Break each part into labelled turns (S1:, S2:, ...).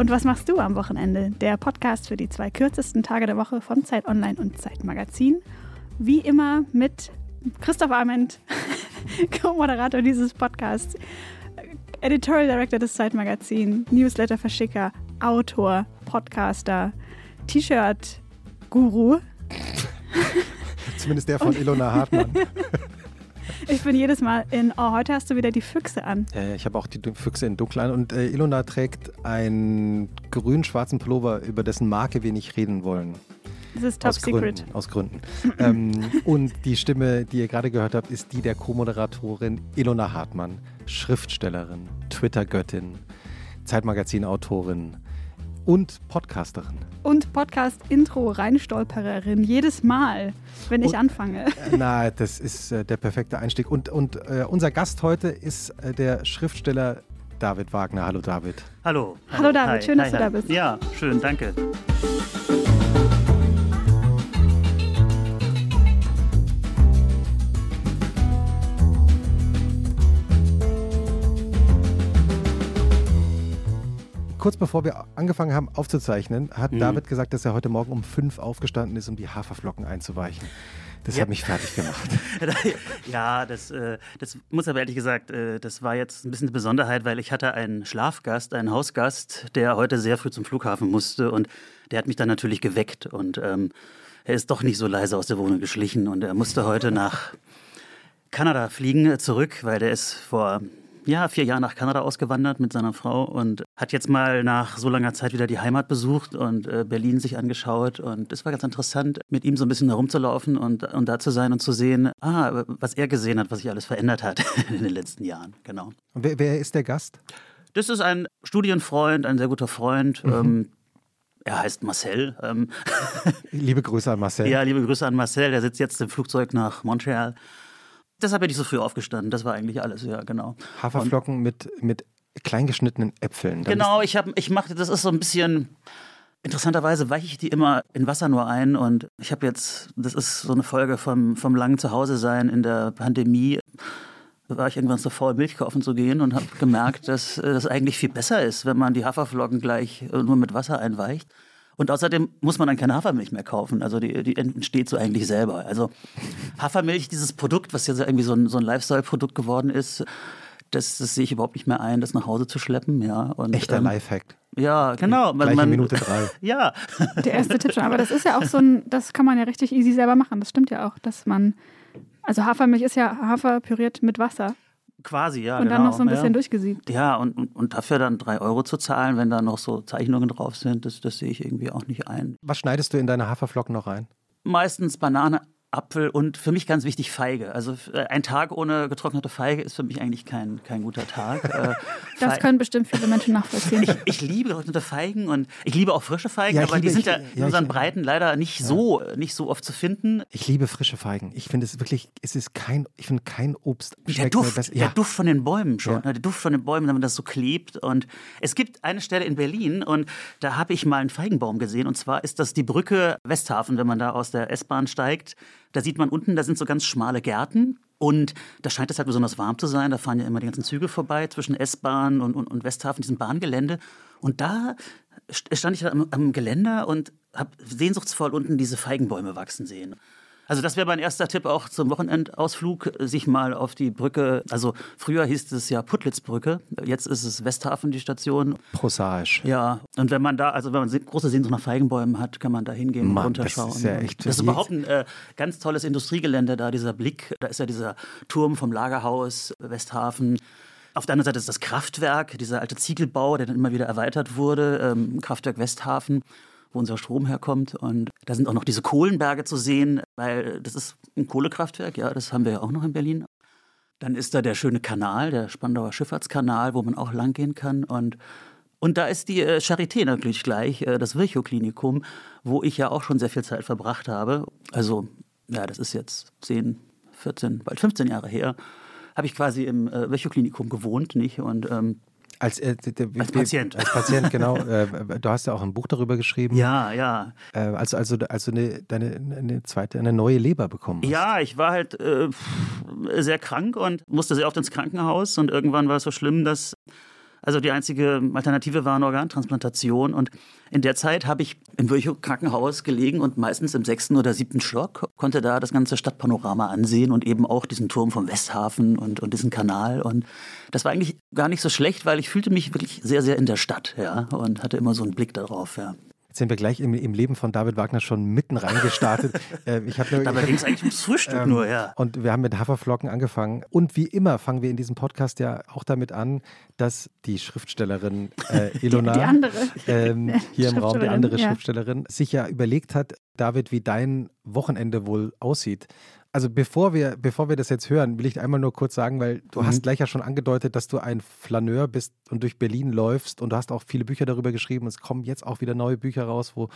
S1: Und was machst du am Wochenende? Der Podcast für die zwei kürzesten Tage der Woche von Zeit Online und Zeit Magazin. Wie immer mit Christoph Arment, Co-Moderator dieses Podcasts, Editorial Director des Zeitmagazins, Newsletter-Verschicker, Autor, Podcaster, T-Shirt-Guru.
S2: Zumindest der von Ilona Hartmann.
S1: Ich bin jedes Mal in, oh, heute hast du wieder die Füchse an.
S2: Ja, ich habe auch die Füchse in dunkel an. Und äh, Ilona trägt einen grün-schwarzen Pullover, über dessen Marke wir nicht reden wollen.
S1: Das ist Top
S2: aus
S1: Secret.
S2: Gründen, aus Gründen. ähm, und die Stimme, die ihr gerade gehört habt, ist die der Co-Moderatorin Ilona Hartmann, Schriftstellerin, Twitter-Göttin, Zeitmagazin-Autorin und Podcasterin.
S1: Und Podcast-Intro-Reinstolpererin. Jedes Mal, wenn ich
S2: Und-
S1: anfange.
S2: Äh, Na, das ist äh, der perfekte Einstieg. Und, und äh, unser Gast heute ist äh, der Schriftsteller David Wagner. Hallo David.
S3: Hallo.
S1: Hallo, David, schön, dass du
S3: hi.
S1: da bist.
S3: Ja, schön, danke.
S2: Kurz bevor wir angefangen haben aufzuzeichnen, hat
S3: Mhm.
S2: David gesagt, dass er heute Morgen um fünf aufgestanden ist, um die Haferflocken einzuweichen. Das
S3: Ja.
S2: hat mich fertig gemacht.
S3: ja, das, äh, das muss aber ehrlich gesagt, äh, das war jetzt ein bisschen eine Besonderheit, weil ich hatte einen Schlafgast, einen Hausgast, der heute sehr früh zum Flughafen musste und der hat mich dann natürlich geweckt und ähm, er ist doch nicht so leise aus der Wohnung geschlichen und er musste heute nach Kanada fliegen äh, zurück, weil der ist vor ja, vier Jahren nach Kanada ausgewandert mit seiner Frau und hat jetzt mal nach so langer Zeit wieder die Heimat besucht und äh, Berlin sich angeschaut. Und es war ganz interessant, mit ihm so ein bisschen herumzulaufen und, und da zu sein und zu sehen, ah, was er gesehen hat, was sich alles verändert hat in den letzten Jahren. Genau.
S2: Und wer, wer ist der Gast?
S3: Das ist ein Studienfreund, ein sehr guter Freund. Ähm, er heißt Marcel. Ähm,
S2: Liebe Grüße an Marcel.
S3: ja, liebe Grüße an Marcel. Der sitzt jetzt im Flugzeug nach Montreal. Deshalb bin ich so früh aufgestanden. Das war eigentlich alles, ja, genau.
S2: Haferflocken mit, mit kleingeschnittenen Äpfeln. Dann
S3: Genau, ich, hab, ich mache, das ist so ein bisschen, interessanterweise weiche ich die immer in Wasser nur ein und ich habe jetzt, das ist so eine Folge vom, vom langen Zuhause-Sein in der Pandemie. Da war ich irgendwann so faul, Milch kaufen zu gehen und habe gemerkt, dass äh, das eigentlich viel besser ist, wenn man die Haferflocken gleich äh, nur mit Wasser einweicht. Und außerdem muss man dann keine Hafermilch mehr kaufen. Also die, die entsteht so eigentlich selber. Also Hafermilch, dieses Produkt, was jetzt irgendwie so ein, so ein Lifestyle-Produkt geworden ist, das, das sehe ich überhaupt nicht mehr ein, das nach Hause zu schleppen. Ja, und,
S2: Echter
S3: ähm,
S2: Lifehack.
S3: Ja, genau.
S2: Gleich in Minute drei.
S3: Ja,
S1: Der erste Tipp schon. Aber das ist ja auch so ein, das kann man ja richtig easy selber machen. Das stimmt ja auch, dass man, also Hafermilch ist ja Hafer püriert mit Wasser
S3: quasi, ja.
S1: und
S3: genau.
S1: dann noch so ein bisschen
S3: ja.
S1: durchgesiebt.
S3: Ja, und, und, und dafür dann drei Euro zu zahlen, wenn da noch so Zeichnungen drauf sind, das, das sehe ich irgendwie auch nicht ein.
S2: Was schneidest du in deine Haferflocken noch rein?
S3: Meistens Banane, Apfel und für mich ganz wichtig Feige. Also äh, ein Tag ohne getrocknete Feige ist für mich eigentlich kein, kein guter Tag. Äh,
S1: Das
S3: Fe-
S1: können bestimmt viele Menschen nachvollziehen.
S3: ich, ich liebe getrocknete Feigen und ich liebe auch frische Feigen,
S2: Ja,
S3: aber die
S2: liebe-
S3: sind ja
S2: ich-
S3: in
S2: ja,
S3: unseren
S2: ich-
S3: Breiten leider nicht so nicht so oft zu finden.
S2: Ich liebe frische Feigen. Ich finde es wirklich, es ist kein, ich finde kein Obst
S3: Der Duft, der
S2: Ja.
S3: Duft von den Bäumen schon.
S2: Ja.
S3: ne, Der Duft von den Bäumen, wenn man das so klebt. Und es gibt eine Stelle in Berlin und da habe ich mal einen Feigenbaum gesehen. Und zwar ist das die Brücke Westhafen, wenn man da aus der S-Bahn steigt. Da sieht man unten, da sind so ganz schmale Gärten. Und da scheint es halt besonders warm zu sein. Da fahren ja immer die ganzen Züge vorbei zwischen S-Bahn und, und, und Westhafen, diesem Bahngelände. Und da st- stand ich da am, am Geländer und habe sehnsuchtsvoll unten diese Feigenbäume wachsen sehen. Also das wäre mein erster Tipp auch zum Wochenendausflug, sich mal auf die Brücke, also früher hieß es ja Putlitzbrücke, jetzt ist es Westhafen die Station.
S2: Prosaisch.
S3: Ja, und wenn man da, also wenn man große Sehnsucht nach Feigenbäumen hat, kann man da hingehen und
S2: Mann, das
S3: runterschauen.
S2: ist ja
S3: Und
S2: echt-
S3: das ist überhaupt ein äh, ganz tolles Industriegelände da, dieser Blick, da ist ja dieser Turm vom Lagerhaus Westhafen. Auf der anderen Seite ist das Kraftwerk, dieser alte Ziegelbau, der dann immer wieder erweitert wurde, ähm, Kraftwerk Westhafen, wo unser Strom herkommt. Und da sind auch noch diese Kohlenberge zu sehen, weil das ist ein Kohlekraftwerk, ja, das haben wir ja auch noch in Berlin. Dann ist da der schöne Kanal, der Spandauer Schifffahrtskanal, wo man auch langgehen kann. Und, und da ist die äh, Charité natürlich gleich, äh, das Virchow-Klinikum, wo ich ja auch schon sehr viel Zeit verbracht habe. Also, ja, das ist jetzt 10, 14, bald 15 Jahre her. Habe ich quasi im äh, Virchow-Klinikum gewohnt, nicht? Und ähm,
S2: Als, äh,
S3: Als Patient.
S2: Als Patient, genau. äh, du hast ja auch ein Buch darüber geschrieben.
S3: ja, ja.
S2: Äh, also also, also eine, deine, eine zweite, eine neue Leber bekommen hast.
S3: Ja, ich war halt äh, sehr krank und musste sehr oft ins Krankenhaus. Und irgendwann war es so schlimm, dass Also die einzige Alternative war eine Organtransplantation. Und in der Zeit habe ich im Virchow-Krankenhaus gelegen und meistens im sechsten oder siebten Stock, konnte da das ganze Stadtpanorama ansehen und eben auch diesen Turm vom Westhafen und, und diesen Kanal. Und das war eigentlich gar nicht so schlecht, weil ich fühlte mich wirklich sehr, sehr in der Stadt, ja, und hatte immer so einen Blick darauf, ja.
S2: Jetzt sind wir gleich im, im Leben von David Wagner schon mitten reingestartet.
S3: äh, ich nur, Dabei ging es eigentlich ums Frühstück ähm, nur, ja.
S2: Und wir haben mit Haferflocken angefangen. Und wie immer fangen wir in diesem Podcast ja auch damit an, dass die Schriftstellerin äh, Ilona,
S1: die, die andere.
S2: Ähm, hier im Raum, die andere ja. Schriftstellerin, sich ja überlegt hat, David, wie dein Wochenende wohl aussieht. Also bevor wir, bevor wir das jetzt hören, will ich einmal nur kurz sagen, weil du mhm. hast gleich ja schon angedeutet, dass du ein Flaneur bist und durch Berlin läufst und du hast auch viele Bücher darüber geschrieben. Es kommen jetzt auch wieder neue Bücher raus, wo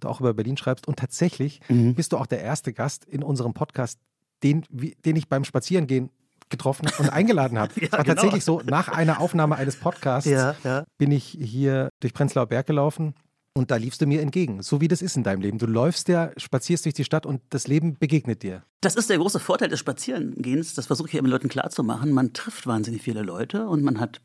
S2: du auch über Berlin schreibst. Und tatsächlich mhm. bist du auch der erste Gast in unserem Podcast, den, den ich beim Spazierengehen getroffen und eingeladen habe. ja, es war genau. tatsächlich so, nach einer Aufnahme eines Podcasts ja, ja. bin ich hier durch Prenzlauer Berg gelaufen und da liefst du mir entgegen, so wie das ist in deinem Leben. Du läufst ja, spazierst durch die Stadt und das Leben begegnet dir.
S3: Das ist der große Vorteil des Spazierengehens. Das versuche ich immer Leuten klarzumachen. Man trifft wahnsinnig viele Leute und man hat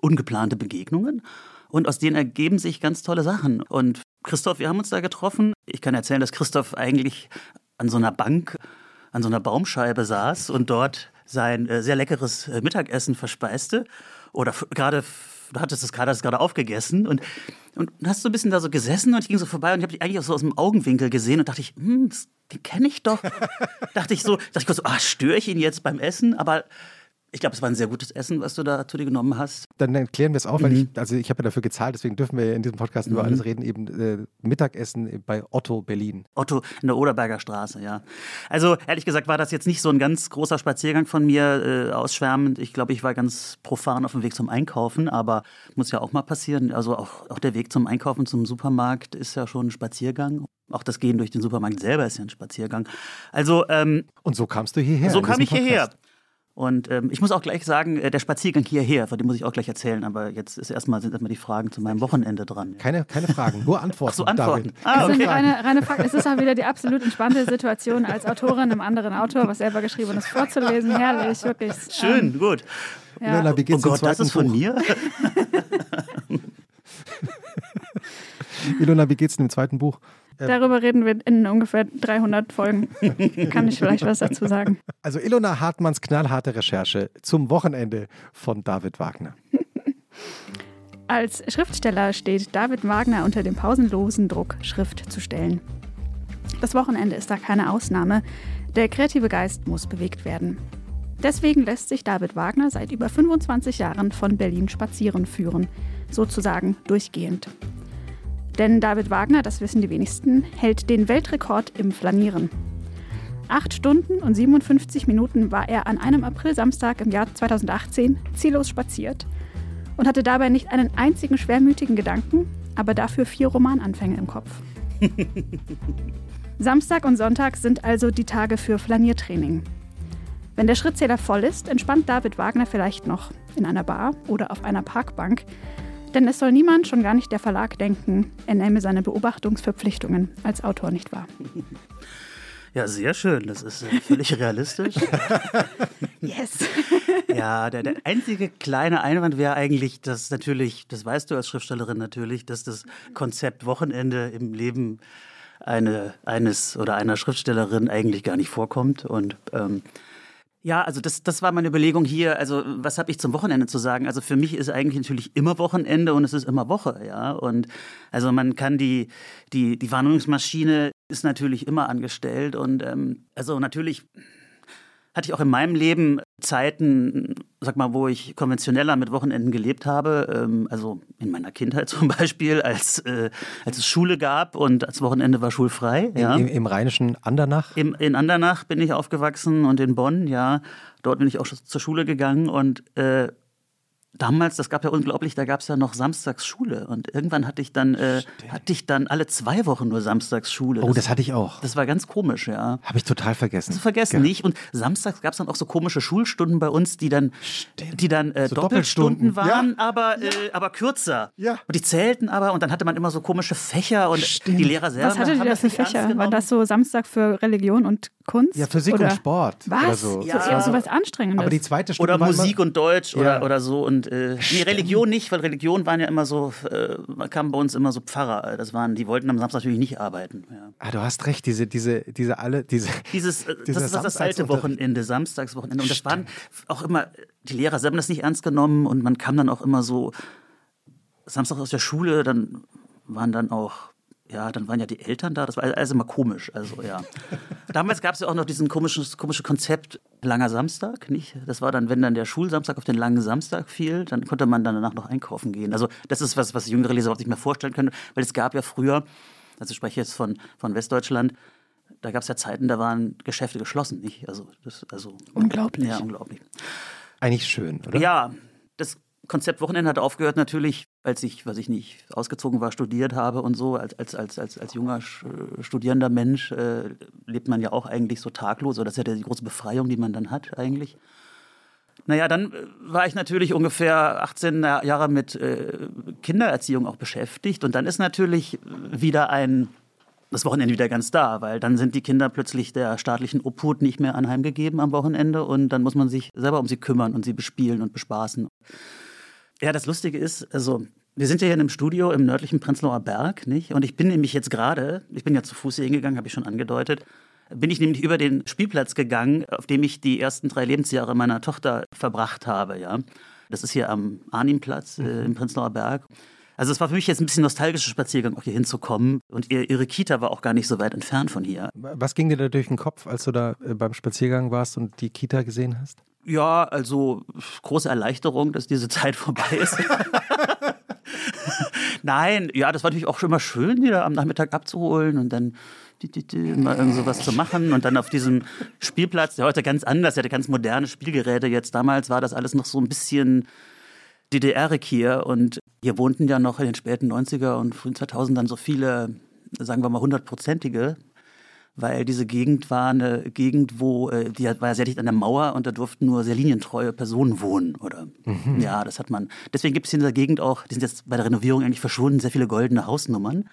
S3: ungeplante Begegnungen. Und aus denen ergeben sich ganz tolle Sachen. Und Christoph, wir haben uns da getroffen. Ich kann erzählen, dass Christoph eigentlich an so einer Bank, an so einer Baumscheibe saß und dort sein äh, sehr leckeres äh, Mittagessen verspeiste. Oder gerade du hattest das gerade, hast gerade aufgegessen und, und hast so ein bisschen da so gesessen und ich ging so vorbei und ich habe dich eigentlich auch so aus dem Augenwinkel gesehen und dachte ich, hm, den kenne ich doch. dachte ich so, dachte ich kurz so, ah, störe ich ihn jetzt beim Essen? Aber ich glaube, es war ein sehr gutes Essen, was du da zu dir genommen hast.
S2: Dann erklären wir es auch, mhm. weil ich, also ich habe ja dafür gezahlt, deswegen dürfen wir in diesem Podcast mhm. über alles reden, eben äh, Mittagessen bei Otto Berlin.
S3: Otto in der Oderberger Straße, ja. Also ehrlich gesagt war das jetzt nicht so ein ganz großer Spaziergang von mir, äh, ausschwärmend. Ich glaube, ich war ganz profan auf dem Weg zum Einkaufen, aber muss ja auch mal passieren. Also auch, auch der Weg zum Einkaufen, zum Supermarkt ist ja schon ein Spaziergang. Auch das Gehen durch den Supermarkt selber ist ja ein Spaziergang. Also ähm,
S2: und so kamst du hierher.
S3: So kam ich Podcast. hierher. Und ähm, ich muss auch gleich sagen, äh, der Spaziergang hierher, von dem muss ich auch gleich erzählen, aber jetzt ist erstmal, sind erstmal die Fragen zu meinem Wochenende dran.
S2: Keine, keine Fragen, nur Antworten. Ach
S3: so, Antworten.
S1: Ah, okay. reine, reine Fakten. Es ist auch wieder die absolut entspannte Situation als Autorin, einem anderen Autor, was selber geschrieben ist, vorzulesen. Herrlich, wirklich.
S3: Schön, ähm, gut.
S2: Ja. Lola, wie geht's oh Gott,
S3: das ist von Buch? mir?
S2: Ilona, wie geht's in dem zweiten Buch?
S1: Ähm, Darüber reden wir in ungefähr 300 Folgen. Kann ich vielleicht was dazu sagen?
S2: Also Ilona Hartmanns knallharte Recherche zum Wochenende von David Wagner.
S1: Als Schriftsteller steht David Wagner unter dem pausenlosen Druck, Schrift zu stellen. Das Wochenende ist da keine Ausnahme. Der kreative Geist muss bewegt werden. Deswegen lässt sich David Wagner seit über 25 Jahren von Berlin spazieren führen, sozusagen durchgehend. Denn David Wagner, das wissen die wenigsten, hält den Weltrekord im Flanieren. Acht Stunden und 57 Minuten war er an einem Aprilsamstag im Jahr 2018 ziellos spaziert und hatte dabei nicht einen einzigen schwermütigen Gedanken, aber dafür vier Romananfänge im Kopf. Samstag und Sonntag sind also die Tage für Flaniertraining. Wenn der Schrittzähler voll ist, entspannt David Wagner vielleicht noch in einer Bar oder auf einer Parkbank, denn es soll niemand, schon gar nicht der Verlag, denken, er nehme seine Beobachtungsverpflichtungen als Autor nicht wahr.
S3: Ja, sehr schön. Das ist äh, völlig realistisch.
S1: yes.
S3: ja, der, der einzige kleine Einwand wäre eigentlich, dass natürlich, das weißt du als Schriftstellerin natürlich, dass das Konzept Wochenende im Leben eine, eines oder einer Schriftstellerin eigentlich gar nicht vorkommt. Und ähm, ja, also das, das war meine Überlegung hier. Also was habe ich zum Wochenende zu sagen? Also für mich ist eigentlich natürlich immer Wochenende und es ist immer Woche, ja. Und also man kann die die die Warnungsmaschine ist natürlich immer angestellt und ähm, also natürlich hatte ich auch in meinem Leben Zeiten, sag mal, wo ich konventioneller mit Wochenenden gelebt habe. Ähm, also in meiner Kindheit zum Beispiel, als, äh, als es Schule gab und das Wochenende war schulfrei.
S2: Ja. Im, Im, rheinischen Andernach?
S3: Im, in Andernach bin ich aufgewachsen und in Bonn, ja. Dort bin ich auch zur Schule gegangen und äh, damals, das gab ja unglaublich, da gab es ja noch Samstagsschule und irgendwann hatte ich dann äh, hatte ich dann alle zwei Wochen nur Samstagsschule.
S2: Oh, das, das, hatte ich auch.
S3: Das war ganz komisch, ja.
S2: Habe ich total vergessen.
S3: Das vergessen ja. nicht. Und samstags gab es dann auch so komische Schulstunden bei uns, die dann, die dann äh, so Doppelstunden, waren, ja. aber ja. Äh, aber kürzer.
S2: Ja.
S3: Und die zählten aber und dann hatte man immer so komische Fächer und Stimmt. die Lehrer selber.
S1: Was hattet ihr da für Fächer? War das so Samstag für Religion und Kunst?
S2: Ja, Physik
S1: oder?
S2: und Sport.
S1: Was?
S2: Oder so.
S3: Ja.
S1: Das ist ja auch so was Anstrengendes.
S2: Aber die zweite Stunde
S3: Oder
S2: war
S3: Musik
S2: immer,
S3: und Deutsch oder, oder so. Und äh, nee, Religion nicht, weil Religion waren ja immer so, äh, kamen bei uns immer so Pfarrer. Das waren, die wollten am Samstag natürlich nicht arbeiten. Ja.
S2: Ah, du hast recht, diese, diese, diese alle, diese.
S3: Dieses, äh,
S2: Dieser
S3: das ist das alte. Wochenende, Samstagswochenende. Und das waren auch immer, die Lehrer sie haben das nicht ernst genommen und man kam dann auch immer so Samstag aus der Schule, dann waren dann auch, ja, dann waren ja die Eltern da, das war alles immer komisch. Also ja. Damals gab es ja auch noch diesen komisches, komische Konzept langer Samstag, nicht? Das war dann, wenn dann der Schulsamstag auf den langen Samstag fiel, dann konnte man dann danach noch einkaufen gehen. Also das ist was, was jüngere Leser überhaupt nicht mehr vorstellen können, weil es gab ja früher, also ich spreche jetzt von, von Westdeutschland, da gab es ja Zeiten, da waren Geschäfte geschlossen, nicht? Also, das, also
S1: Unglaublich.
S3: Ja, unglaublich.
S2: Eigentlich schön, oder?
S3: Ja, das Konzept Wochenende hat aufgehört natürlich, als ich, was ich nicht, ausgezogen war, studiert habe und so. Als, als, als, als, als junger studierender Mensch äh, lebt man ja auch eigentlich so taglos. Oder das ist ja die große Befreiung, die man dann hat eigentlich. Naja, dann äh, war ich natürlich ungefähr 18 Na- Jahre mit äh, Kindererziehung auch beschäftigt. Und dann ist natürlich wieder ein, das Wochenende wieder ganz da, weil dann sind die Kinder plötzlich der staatlichen Obhut nicht mehr anheimgegeben am Wochenende und dann muss man sich selber um sie kümmern und sie bespielen und bespaßen. Ja, das Lustige ist, also wir sind ja hier in einem Studio im nördlichen Prenzlauer Berg, nicht? Und ich bin nämlich jetzt gerade, ich bin ja zu Fuß hier hingegangen, habe ich schon angedeutet, bin ich nämlich über den Spielplatz gegangen, auf dem ich die ersten drei Lebensjahre meiner Tochter verbracht habe, ja. Das ist hier am Arnimplatz äh, im Prenzlauer Berg. Also es war für mich jetzt ein bisschen nostalgischer Spaziergang, auch hier hinzukommen. Und ihr, ihre Kita war auch gar nicht so weit entfernt von hier.
S2: Was ging dir da durch den Kopf, als du da äh, beim Spaziergang warst und die Kita gesehen hast?
S3: Ja, also große Erleichterung, dass diese Zeit vorbei ist. Nein, ja, das war natürlich auch schon immer schön, die da am Nachmittag abzuholen und dann mal irgend sowas zu machen und dann auf diesem Spielplatz, der heute ganz anders, der hatte ganz moderne Spielgeräte jetzt. Damals war das alles noch so ein bisschen DDR-ig hier und hier wohnten ja noch in den späten 90er und frühen 2000ern so viele, sagen wir mal, hundertprozentige weil diese Gegend war eine Gegend, wo äh, die war ja sehr dicht an der Mauer und da durften nur sehr linientreue Personen wohnen, oder? Ja, das hat man. Deswegen gibt es in dieser Gegend auch, die sind jetzt bei der Renovierung eigentlich verschwunden, sehr viele goldene Hausnummern.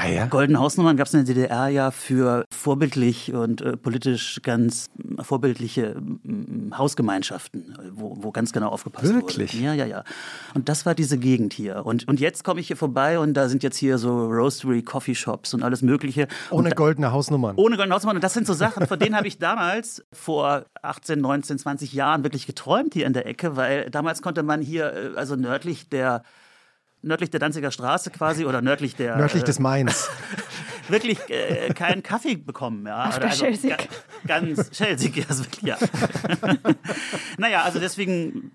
S2: Ah ja?
S3: Goldene Hausnummern gab es in der DDR ja für vorbildlich und äh, politisch ganz äh, vorbildliche äh, Hausgemeinschaften, wo, wo ganz genau aufgepasst
S2: Wirklich?
S3: wurde. Ja, ja, ja. Und das war diese Gegend hier. Und, und jetzt komme ich hier vorbei und da sind jetzt hier so Roastery, Coffeeshops und alles Mögliche.
S2: Ohne goldene Hausnummern.
S3: ohne goldene Hausnummern. Und das sind so Sachen, von denen habe ich damals vor 18, 19, 20 Jahren wirklich geträumt hier in der Ecke, weil damals konnte man hier, äh, also nördlich der nördlich der Danziger Straße quasi oder nördlich der
S2: Nördlich
S3: äh,
S2: des Mains.
S3: wirklich äh, keinen Kaffee bekommen. Ja.
S1: Ach, Schelsig.
S3: ga- Ganz Schelsig, ja, ist wirklich, ja. naja, also deswegen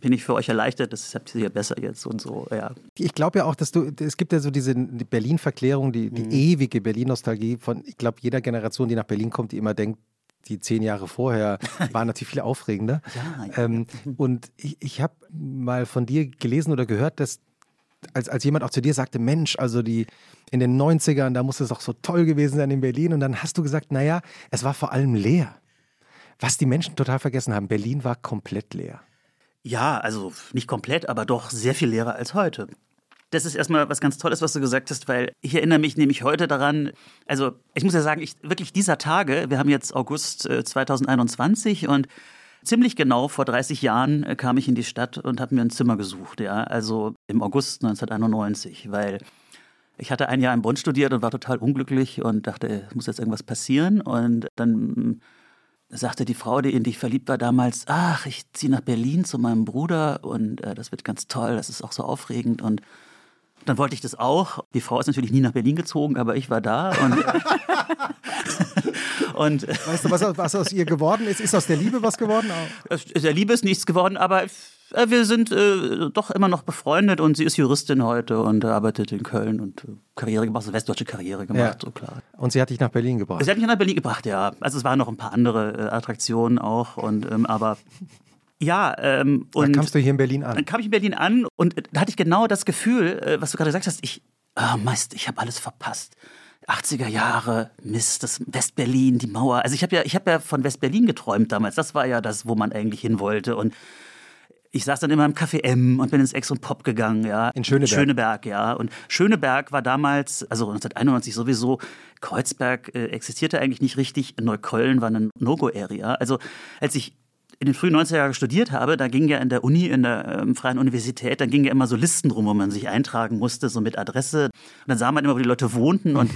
S3: bin ich für euch erleichtert, das habt ihr hier besser jetzt und so, ja.
S2: Ich glaube ja auch, dass du, es gibt ja so diese Berlin-Verklärung, die,
S3: Mhm.
S2: die ewige Berlin-Nostalgie von, ich glaube, jeder Generation, die nach Berlin kommt, die immer denkt, die zehn Jahre vorher waren natürlich viel aufregender.
S3: Ja, ja.
S2: Ähm, und ich, ich habe mal von dir gelesen oder gehört, dass als, als jemand auch zu dir sagte, Mensch, also die in den 90ern, da muss es doch so toll gewesen sein in Berlin. Und dann hast du gesagt, naja, es war vor allem leer. Was die Menschen total vergessen haben, Berlin war komplett leer.
S3: Ja, also nicht komplett, aber doch sehr viel leerer als heute. Das ist erstmal was ganz Tolles, was du gesagt hast, weil ich erinnere mich nämlich heute daran, also ich muss ja sagen, ich, wirklich dieser Tage, wir haben jetzt August äh, 2021 und ziemlich genau vor 30 Jahren äh, kam ich in die Stadt und habe mir ein Zimmer gesucht, ja, also im August 1991, weil ich hatte ein Jahr in Bonn studiert und war total unglücklich und dachte, es muss jetzt irgendwas passieren und dann sagte die Frau, die in die ich verliebt war damals, ach, ich ziehe nach Berlin zu meinem Bruder und äh, das wird ganz toll, das ist auch so aufregend und dann wollte ich das auch. Die Frau ist natürlich nie nach Berlin gezogen, aber ich war da und, und
S2: Weißt du, was, aus- was aus ihr geworden ist? Ist aus der Liebe was geworden?
S3: aus der Liebe ist nichts geworden, aber äh, wir sind äh, doch immer noch befreundet und sie ist Juristin heute und arbeitet in Köln und äh, Karriere gemacht, so westdeutsche Karriere gemacht,
S2: Ja.
S3: so klar.
S2: Und sie hat dich nach Berlin gebracht.
S3: Sie hat mich nach Berlin gebracht, ja. Also es waren noch ein paar andere äh, Attraktionen auch und ähm, aber ja, ähm,
S2: Dann
S3: und
S2: kamst du hier in Berlin an.
S3: dann kam ich in Berlin an und äh, da hatte ich genau das Gefühl, äh, was du gerade gesagt hast, ich, ah, Mist, ich habe alles verpasst. 80er Jahre, Mist, das Westberlin, die Mauer. Also ich habe ja, ich habe ja von Westberlin geträumt damals. Das war ja das, wo man eigentlich hin wollte. Und ich saß dann immer im Café M und bin ins Ex und Pop gegangen, ja.
S2: In Schöneberg.
S3: Schöneberg, ja. Und Schöneberg war damals, also 1991 sowieso, Kreuzberg äh, existierte eigentlich nicht richtig. Neukölln war eine No-Go-Area. Also als ich in den frühen 90er Jahren studiert habe, da ging ja in der Uni, in der ähm, Freien Universität, dann ging ja immer so Listen rum, wo man sich eintragen musste, so mit Adresse. Und dann sah man immer, wo die Leute wohnten und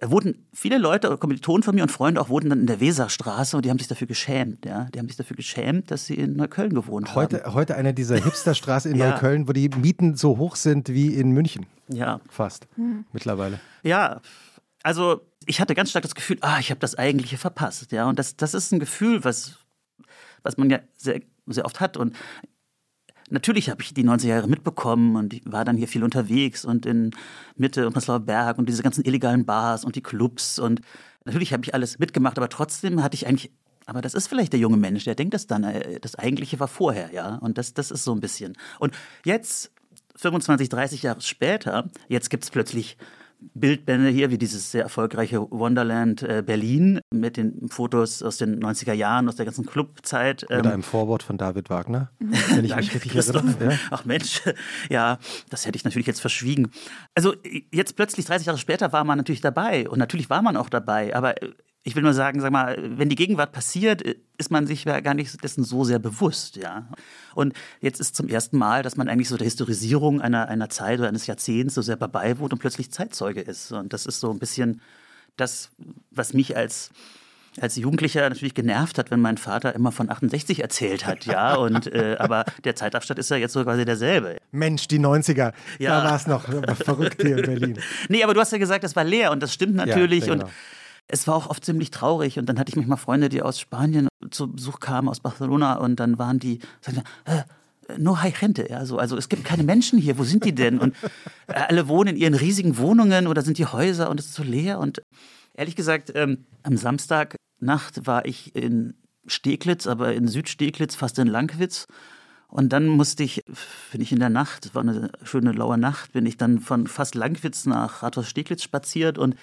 S3: da wurden viele Leute, Kommilitonen von mir und Freunde auch, wohnten dann in der Weserstraße und die haben sich dafür geschämt. Ja? Die haben sich dafür geschämt, dass sie in Neukölln gewohnt
S2: Heute,
S3: haben.
S2: heute eine dieser Hipsterstraßen in
S3: Ja.
S2: Neukölln, wo die Mieten so hoch sind wie in München.
S3: Ja,
S2: Fast. Mittlerweile.
S3: ja. Also ich hatte ganz stark das Gefühl, ah, ich habe das Eigentliche verpasst. Ja, und das, das ist ein Gefühl, was, was man ja sehr, sehr oft hat. Und natürlich habe ich die 90er Jahre mitbekommen und ich war dann hier viel unterwegs und in Mitte und Prenzlauer Berg und diese ganzen illegalen Bars und die Clubs und natürlich habe ich alles mitgemacht, aber trotzdem hatte ich eigentlich, aber das ist vielleicht der junge Mensch, der denkt das dann, äh, das Eigentliche war vorher, ja, und das, das ist so ein bisschen. Und jetzt, 25, 30 Jahre später, jetzt gibt es plötzlich Bildbände hier, wie dieses sehr erfolgreiche Wonderland äh, Berlin mit den Fotos aus den 90er Jahren, aus der ganzen Clubzeit.
S2: Mit
S3: Ähm,
S2: einem Vorwort von David Wagner, wenn ich mich richtig erinnere. Ja.
S3: Ach Mensch, ja, das hätte ich natürlich jetzt verschwiegen. Also jetzt plötzlich 30 Jahre später war man natürlich dabei und natürlich war man auch dabei, aber äh, ich will nur sagen, sag mal, wenn die Gegenwart passiert, äh, ist man sich ja gar nicht dessen so sehr bewusst, ja. Und jetzt ist zum ersten Mal, dass man eigentlich so der Historisierung einer, einer Zeit oder eines Jahrzehnts so sehr beiwohnt und plötzlich Zeitzeuge ist. Und das ist so ein bisschen das, was mich als als Jugendlicher natürlich genervt hat, wenn mein Vater immer von 68 erzählt hat, ja. Und äh, aber der Zeitabstand ist ja jetzt so quasi derselbe.
S2: Mensch, die 90er.
S3: Ja.
S2: Da war es noch verrückt hier in Berlin.
S3: Nee, aber du hast ja gesagt, das war leer und das stimmt natürlich.
S2: Ja,
S3: und
S2: genau.
S3: Es war auch oft ziemlich traurig. Und dann hatte ich manchmal Freunde, die aus Spanien zu Besuch kamen, aus Barcelona, und dann waren die, sagten, äh, no hay gente, ja, so, also es gibt keine Menschen hier, wo sind die denn? Und äh, alle wohnen in ihren riesigen Wohnungen oder sind die Häuser und es ist so leer. Und ehrlich gesagt, ähm, am Samstagnacht war ich in Steglitz, aber in Südsteglitz, fast in Langwitz. Und dann musste ich, bin ich in der Nacht, es war eine schöne laue Nacht, bin ich dann von fast Langwitz nach Rathaus-Steglitz spaziert und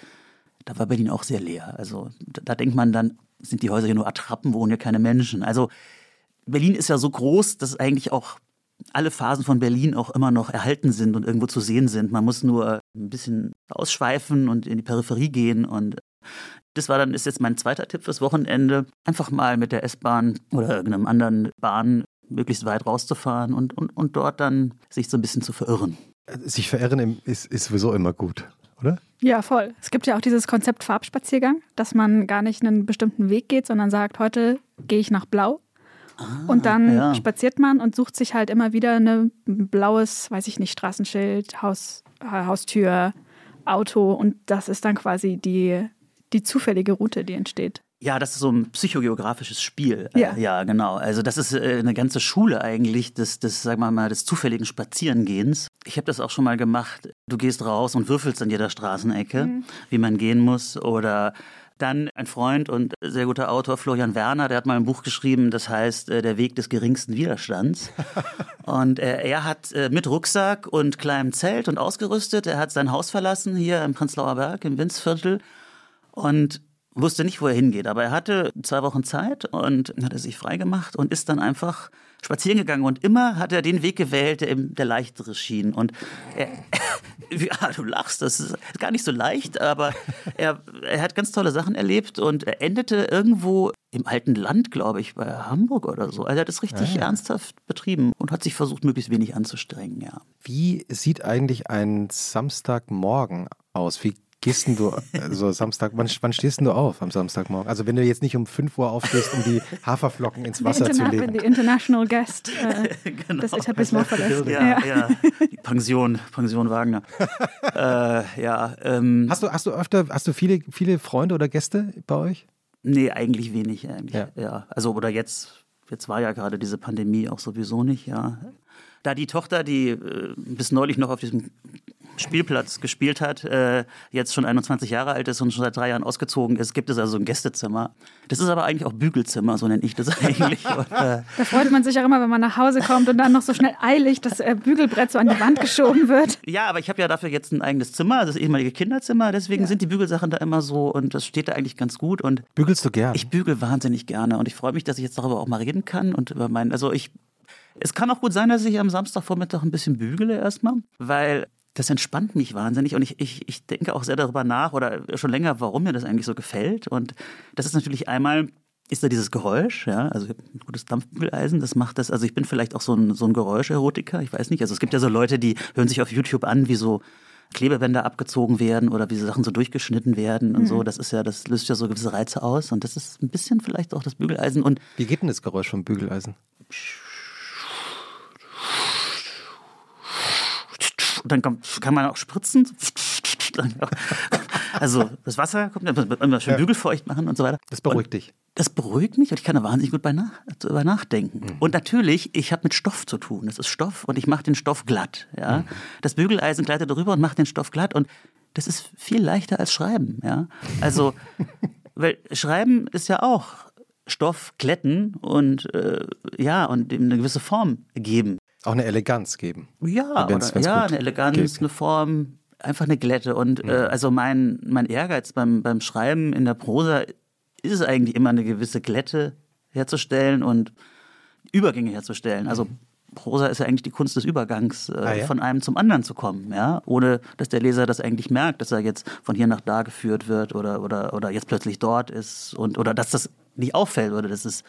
S3: da war Berlin auch sehr leer. Also da, da denkt man dann, sind die Häuser hier nur Attrappen, wohnen hier keine Menschen. Also Berlin ist ja so groß, dass eigentlich auch alle Phasen von Berlin auch immer noch erhalten sind und irgendwo zu sehen sind. Man muss nur ein bisschen ausschweifen und in die Peripherie gehen und das war dann, ist jetzt mein zweiter Tipp fürs Wochenende. Einfach mal mit der S-Bahn oder irgendeinem anderen Bahn möglichst weit rauszufahren und, und, und dort dann sich so ein bisschen zu verirren.
S2: Sich verirren ist, ist sowieso immer gut, oder?
S1: Ja, voll. Es gibt ja auch dieses Konzept Farbspaziergang, dass man gar nicht einen bestimmten Weg geht, sondern sagt, heute gehe ich nach Blau. und dann
S3: Ah, ja.
S1: spaziert man und sucht sich halt immer wieder ein blaues, weiß ich nicht, Straßenschild, Haus, äh, Haustür, Auto und das ist dann quasi die, die zufällige Route, die entsteht.
S3: Ja, das ist so ein psychogeografisches Spiel.
S1: Ja.
S3: Äh, ja, genau. Also das ist äh, eine ganze Schule eigentlich des, des, sagen wir mal, des zufälligen Spazierengehens. Ich habe das auch schon mal gemacht. Du gehst raus und würfelst an jeder Straßenecke, wie man gehen muss. Oder dann ein Freund und sehr guter Autor Florian Werner, der hat mal ein Buch geschrieben, das heißt äh, Der Weg des geringsten Widerstands. und äh, er hat mit Rucksack und kleinem Zelt und ausgerüstet, er hat sein Haus verlassen hier im Prenzlauer Berg im Winzviertel und wusste nicht, wo er hingeht. Aber er hatte zwei Wochen Zeit und hat er sich freigemacht und ist dann einfach spazieren gegangen. Und immer hat er den Weg gewählt, der, der leichtere schien. Und er, ja, du lachst, das ist gar nicht so leicht, aber er, er hat ganz tolle Sachen erlebt und er endete irgendwo im alten Land, glaube ich, bei Hamburg oder so. Also er hat es richtig ernsthaft betrieben und hat sich versucht, möglichst wenig anzustrengen, ja.
S2: Wie sieht eigentlich ein Samstagmorgen aus? Wie gehst denn du, also Samstag, wann, wann stehst denn du auf am Samstagmorgen? Also wenn du jetzt nicht um 5 Uhr aufstehst, um die Haferflocken ins Wasser zu legen.
S1: Wenn die International Guest äh,
S3: Genau.
S1: das Etablissement verlässt.
S3: Ja, ja. Die Pension, Pension Wagner. äh, ja, ähm,
S2: Hast du, hast du öfter, hast du viele, viele Freunde oder Gäste bei euch?
S3: nee, eigentlich wenig. Eigentlich.
S2: Ja.
S3: Ja. Also, oder jetzt, jetzt war ja gerade diese Pandemie auch sowieso nicht, ja. Da die Tochter, die äh, bis neulich noch auf diesem Spielplatz gespielt hat, äh, jetzt schon 21 Jahre alt ist und schon seit drei Jahren ausgezogen ist, gibt es also ein Gästezimmer. Das ist aber eigentlich auch Bügelzimmer, so nenne ich das eigentlich. Und, äh,
S1: Da freut man sich auch immer, wenn man nach Hause kommt und dann noch so schnell eilig das äh, Bügelbrett so an die Wand geschoben wird.
S3: Ja, aber ich habe ja dafür jetzt ein eigenes Zimmer, das ehemalige Kinderzimmer. Deswegen sind die Bügelsachen da immer so und das steht da eigentlich ganz gut. Und
S2: Bügelst du gern?
S3: ich bügel wahnsinnig gerne und ich freue mich, dass ich jetzt darüber auch mal reden kann und über meinen. Also ich Es kann auch gut sein, dass ich am Samstagvormittag ein bisschen bügele erstmal, weil das entspannt mich wahnsinnig und ich, ich, ich denke auch sehr darüber nach oder schon länger, warum mir das eigentlich so gefällt. Und das ist natürlich einmal ist da dieses Geräusch, ja, also ein gutes Dampfbügeleisen, das macht das, also ich bin vielleicht auch so ein, so ein Geräuscherotiker, ich weiß nicht, also es gibt ja so Leute, die hören sich auf YouTube an, wie so Klebebänder abgezogen werden oder wie Sachen so durchgeschnitten werden und mhm. so, das ist ja, das löst ja so gewisse Reize aus und das ist ein bisschen vielleicht auch das Bügeleisen und...
S2: Wie geht denn das Geräusch vom Bügeleisen?
S3: Dann kann, kann man auch spritzen. Also das Wasser kommt immer schön ja. bügelfeucht machen und so weiter.
S2: Das beruhigt
S3: und
S2: dich.
S3: Das beruhigt mich und ich kann da wahnsinnig gut bei nach, darüber nachdenken. Mhm. Und natürlich, ich habe mit Stoff zu tun. Das ist Stoff und ich mache den Stoff glatt. Ja? Mhm. Das Bügeleisen gleitet darüber und macht den Stoff glatt und das ist viel leichter als Schreiben. Ja? Also, weil Schreiben ist ja auch Stoff glätten und äh, ja und ihm eine gewisse Form geben.
S2: Auch eine Eleganz geben.
S3: Ja, wenn's, oder, wenn's ja, eine Eleganz, geht. eine Form, einfach eine Glätte. Und mhm. äh, also mein, mein Ehrgeiz beim, beim Schreiben in der Prosa ist es eigentlich immer eine gewisse Glätte herzustellen und Übergänge herzustellen. Also Prosa ist ja eigentlich die Kunst des Übergangs, äh, ah, ja? von einem zum anderen zu kommen, ja, ohne dass der Leser das eigentlich merkt, dass er jetzt von hier nach da geführt wird oder, oder, oder jetzt plötzlich dort ist und oder dass das nicht auffällt oder dass es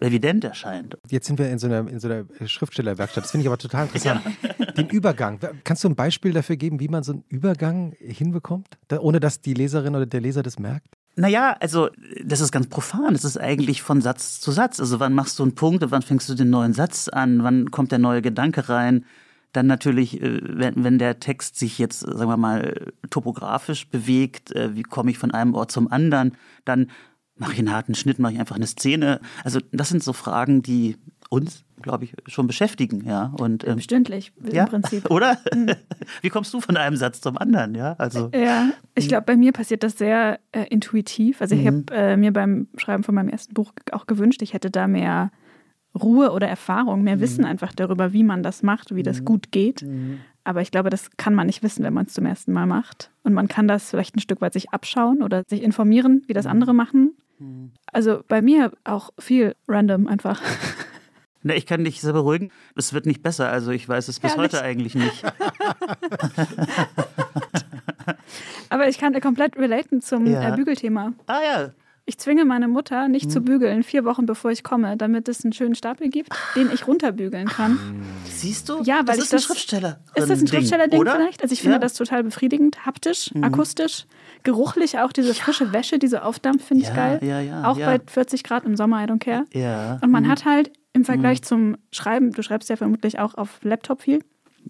S3: evident erscheint.
S2: Jetzt sind wir in so einer, in so einer Schriftstellerwerkstatt. Das finde ich aber total interessant. Ja. Den Übergang. Kannst du ein Beispiel dafür geben, wie man so einen Übergang hinbekommt, ohne dass die Leserin oder der Leser das merkt?
S3: Naja, also das ist ganz profan. Das ist eigentlich von Satz zu Satz. Also wann machst du einen Punkt und wann fängst du den neuen Satz an? Wann kommt der neue Gedanke rein? Dann natürlich, äh, wenn, wenn der Text sich jetzt, sagen wir mal, topografisch bewegt, äh, wie komme ich von einem Ort zum anderen? Dann mache ich einen harten Schnitt, mache ich einfach eine Szene. Also das sind so Fragen, die uns, glaube ich, schon beschäftigen, ja. Und
S1: ähm, Stündlich
S3: ja? im Prinzip. Oder? Mhm. Wie kommst du von einem Satz zum anderen, ja? Also
S1: ja, ich mhm. glaube, bei mir passiert das sehr äh, intuitiv. Also ich mhm. habe äh, mir beim Schreiben von meinem ersten Buch auch gewünscht, ich hätte da mehr Ruhe oder Erfahrung, mehr mhm. Wissen einfach darüber, wie man das macht, wie das mhm. gut geht. Mhm. Aber ich glaube, das kann man nicht wissen, wenn man es zum ersten Mal macht. Und man kann das vielleicht ein Stück weit sich abschauen oder sich informieren, wie das andere machen. Also bei mir auch viel random einfach.
S3: Ne, ich kann dich sehr beruhigen. Es wird nicht besser. Also ich weiß es bis Herrlich. heute eigentlich nicht.
S1: Aber ich kann komplett relaten zum ja. Äh, Bügelthema.
S3: Ah ja.
S1: Ich zwinge meine Mutter nicht hm. zu bügeln, vier Wochen bevor ich komme, damit es einen schönen Stapel gibt, den ich runterbügeln kann.
S3: Siehst du?
S1: Ja, weil
S3: das
S1: ist ein
S3: Schriftsteller.
S1: Ist das ein Schriftsteller-Ding vielleicht? Also ich finde ja. das total befriedigend, haptisch, mhm. akustisch, geruchlich auch diese frische Wäsche, die so aufdampft, finde ich geil.
S3: Ja, ja,
S1: auch bei 40 Grad im Sommer, I don't care.
S3: Ja.
S1: Und man mhm. hat halt im Vergleich mhm. zum Schreiben, du schreibst ja vermutlich auch auf Laptop viel.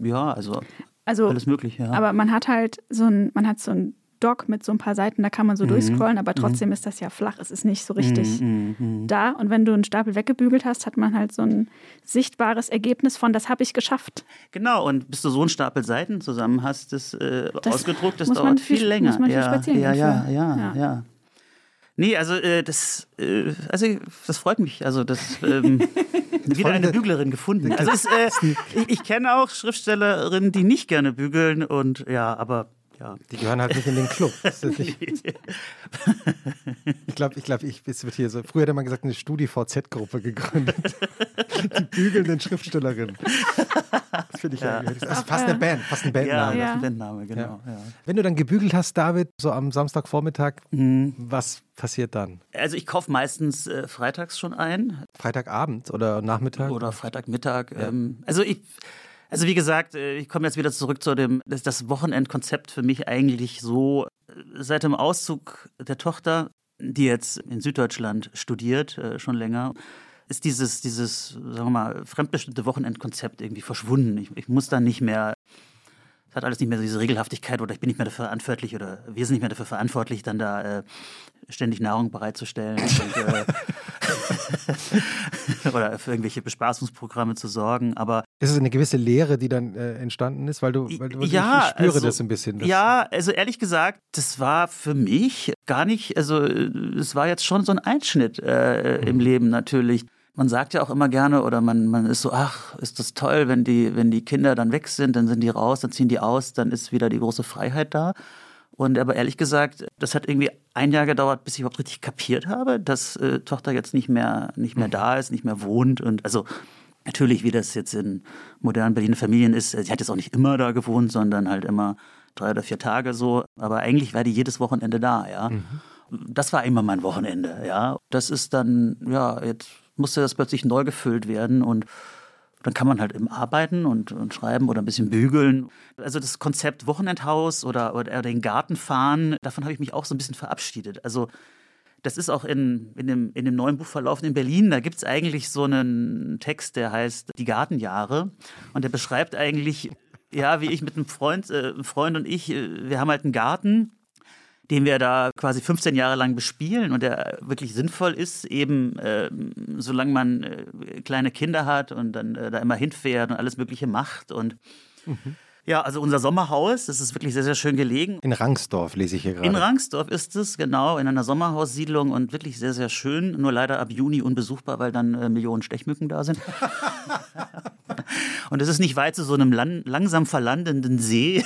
S3: Ja, also, also alles möglich, ja.
S1: Aber man hat halt so ein, man hat so ein Doc mit so ein paar Seiten, da kann man so mhm. durchscrollen, aber trotzdem mhm. ist das ja flach. Es ist nicht so richtig mhm. mhm, mhm. da. Und wenn du einen Stapel weggebügelt hast, hat man halt so ein sichtbares Ergebnis von, das habe ich geschafft.
S3: Genau, und bis du so einen Stapel Seiten zusammen hast, das, äh, das ausgedruckt, das dauert viel, viel, länger.
S1: Muss man ja, viel
S3: ja, ja, ja, ja, ja. Nee, also äh, das, äh, also das freut mich. Also das ähm, wieder eine Büglerin gefunden. Also es, äh, ich, ich kenne auch Schriftstellerinnen, die nicht gerne bügeln und ja, aber ja.
S2: Die gehören halt nicht in den Club. ich glaube, ich glaube, ich, es wird hier so. Früher hat man gesagt, eine StudiVZ-Gruppe gegründet. Die bügelnden Schriftstellerinnen. Das finde ich ja. Das ist fast eine Band, fast ein Bandname.
S3: Ja, ja. ein Bandname, genau. Ja.
S2: Wenn du dann gebügelt hast, David, so am Samstagvormittag, mhm. was passiert dann?
S3: Also ich kaufe meistens äh, freitags schon ein.
S2: Freitagabend oder Nachmittag?
S3: Oder Freitagmittag. Ähm, also ich also wie gesagt, äh, ich komme jetzt wieder zurück zu dem, das, das Wochenendkonzept für mich eigentlich so, äh, seit dem Auszug der Tochter, die jetzt in Süddeutschland studiert, äh, schon länger, ist dieses, dieses, sagen wir mal, fremdbestimmte Wochenendkonzept irgendwie verschwunden. Ich, ich muss dann nicht mehr hat alles nicht mehr diese Regelhaftigkeit oder ich bin nicht mehr dafür verantwortlich oder wir sind nicht mehr dafür verantwortlich, dann da äh, ständig Nahrung bereitzustellen und, äh, oder für irgendwelche Bespaßungsprogramme zu sorgen. Aber
S2: ist es eine gewisse Lehre, die dann äh, entstanden ist, weil du, weil du
S3: ja,
S2: ich spüre
S3: also,
S2: das ein bisschen. Das
S3: ja, also ehrlich gesagt, das war für mich gar nicht, also es war jetzt schon so ein Einschnitt äh, mhm. im Leben natürlich man sagt ja auch immer gerne oder man, man ist so, ach, ist das toll, wenn die, wenn die Kinder dann weg sind, dann sind die raus, dann ziehen die aus, dann ist wieder die große Freiheit da. Und aber ehrlich gesagt, das hat irgendwie ein Jahr gedauert, bis ich überhaupt richtig kapiert habe, dass äh, Tochter jetzt nicht mehr, nicht mehr da ist, nicht mehr wohnt. Und also Natürlich, wie das jetzt in modernen Berliner Familien ist, sie hat jetzt auch nicht immer da gewohnt, sondern halt immer drei oder vier Tage so. Aber eigentlich war die jedes Wochenende da, ja. Mhm. Das war immer mein Wochenende, ja. Das ist dann, ja, jetzt musste das plötzlich neu gefüllt werden und dann kann man halt eben arbeiten und, und, schreiben oder ein bisschen bügeln. Also das Konzept Wochenendhaus oder, oder den Garten fahren, davon habe ich mich auch so ein bisschen verabschiedet. Also das ist auch in, in, dem, in dem neuen Buch verlaufen in Berlin. Da gibt es eigentlich so einen Text, der heißt Die Gartenjahre. Und der beschreibt eigentlich, ja, wie ich mit einem Freund, äh, Freund und ich, äh, wir haben halt einen Garten den wir da quasi 15 Jahre lang bespielen und der wirklich sinnvoll ist, eben äh, solange man äh, kleine Kinder hat und dann äh, da immer hinfährt und alles Mögliche macht und mhm. Ja, also unser Sommerhaus, das ist wirklich sehr, sehr schön gelegen.
S2: In Rangsdorf lese ich hier gerade.
S3: In Rangsdorf ist es, genau, in einer Sommerhaussiedlung und wirklich sehr, sehr schön. Nur leider ab Juni unbesuchbar, weil dann äh, Millionen Stechmücken da sind. und es ist nicht weit zu so einem langsam verlandenden See.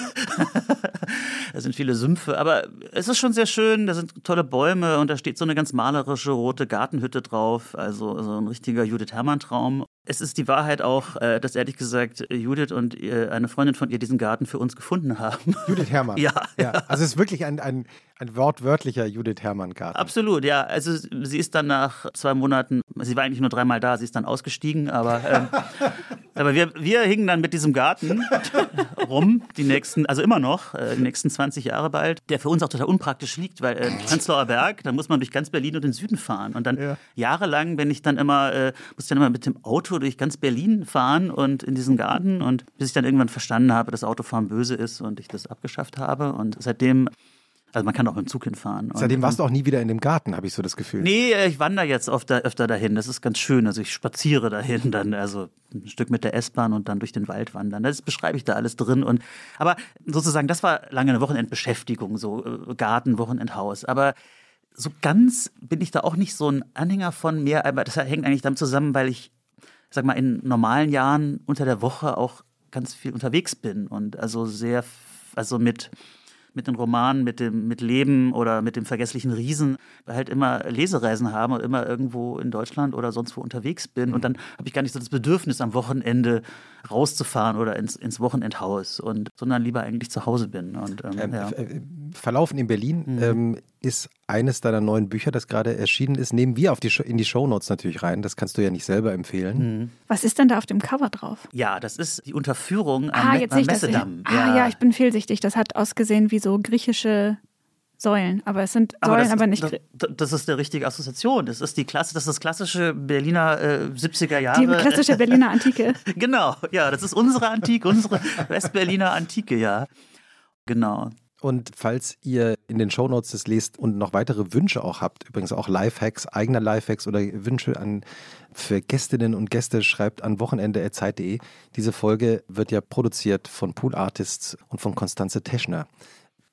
S3: da sind viele Sümpfe, aber es ist schon sehr schön. Da sind tolle Bäume und da steht so eine ganz malerische rote Gartenhütte drauf. Also so ein richtiger Judith Hermann-Traum. Es ist die Wahrheit auch, äh, dass ehrlich gesagt Judith und eine Freundin von ihr diesen Garten für uns gefunden haben.
S2: Judith Hermann.
S3: Ja.
S2: ja. Also es ist wirklich ein, ein, ein wortwörtlicher Judith Hermann-Garten.
S3: Absolut, ja. Also sie ist dann nach zwei Monaten, sie war eigentlich nur dreimal da, sie ist dann ausgestiegen, aber, ähm, aber wir, wir hingen dann mit diesem Garten rum, die nächsten, also immer noch, äh, die nächsten 20 Jahre bald, der für uns auch total unpraktisch liegt, weil äh, Prenzlauer Berg, da muss man durch ganz Berlin und den Süden fahren. Und dann ja. jahrelang bin ich dann immer, äh, musste dann immer mit dem Auto durch ganz Berlin fahren und in diesen Garten und bis ich dann irgendwann verstanden habe, dass Autofahren böse ist und ich das abgeschafft habe. Und seitdem also man kann auch mit dem Zug hinfahren.
S2: Seitdem warst du auch nie wieder in dem Garten, habe ich so das Gefühl.
S3: Nee, ich wandere jetzt öfter, öfter dahin. Das ist ganz schön. Also ich spaziere dahin, dann also ein Stück mit der S-Bahn und dann durch den Wald wandern. Das beschreibe ich da alles drin. Und, aber sozusagen, das war lange eine Wochenendbeschäftigung, so äh, Garten, Wochenendhaus. Aber so ganz bin ich da auch nicht so ein Anhänger von mehr. Aber das hängt eigentlich damit zusammen, weil ich, sag mal, in normalen Jahren unter der Woche auch ganz viel unterwegs bin und also sehr, also mit mit den Romanen, mit dem mit Leben oder mit dem vergesslichen Riesen halt immer Lesereisen haben und immer irgendwo in Deutschland oder sonst wo unterwegs bin. Und dann habe ich gar nicht so das Bedürfnis, am Wochenende rauszufahren oder ins, ins Wochenendhaus, und, sondern lieber eigentlich zu Hause bin. Und, ähm, ähm, ja. Äh,
S2: Verlaufen in Berlin mhm. ähm, ist eines deiner neuen Bücher, das gerade erschienen ist. Nehmen wir auf die in die Shownotes natürlich rein. Das kannst du ja nicht selber empfehlen.
S1: Mhm. Was ist denn da auf dem Cover drauf?
S3: Ja, das ist die Unterführung am, ah, jetzt am Messedamm.
S1: Das, ah ja, ich bin fehlsichtig. Das hat ausgesehen wie so griechische Säulen, aber es sind Säulen, aber, aber nicht.
S3: Das, das, ist die richtige Assoziation. Das ist die Klasse, das ist das klassische Berliner äh, 70er Jahre.
S1: Die klassische Berliner Antike.
S3: genau, ja, das ist unsere Antike, unsere Westberliner Antike, ja. Genau.
S2: Und falls ihr in den Shownotes das lest und noch weitere Wünsche auch habt, übrigens auch Lifehacks, eigene Lifehacks oder Wünsche an für Gästinnen und Gäste, schreibt an wochenende.zeit.de. Diese Folge wird ja produziert von Pool Artists und von Konstanze Teschner.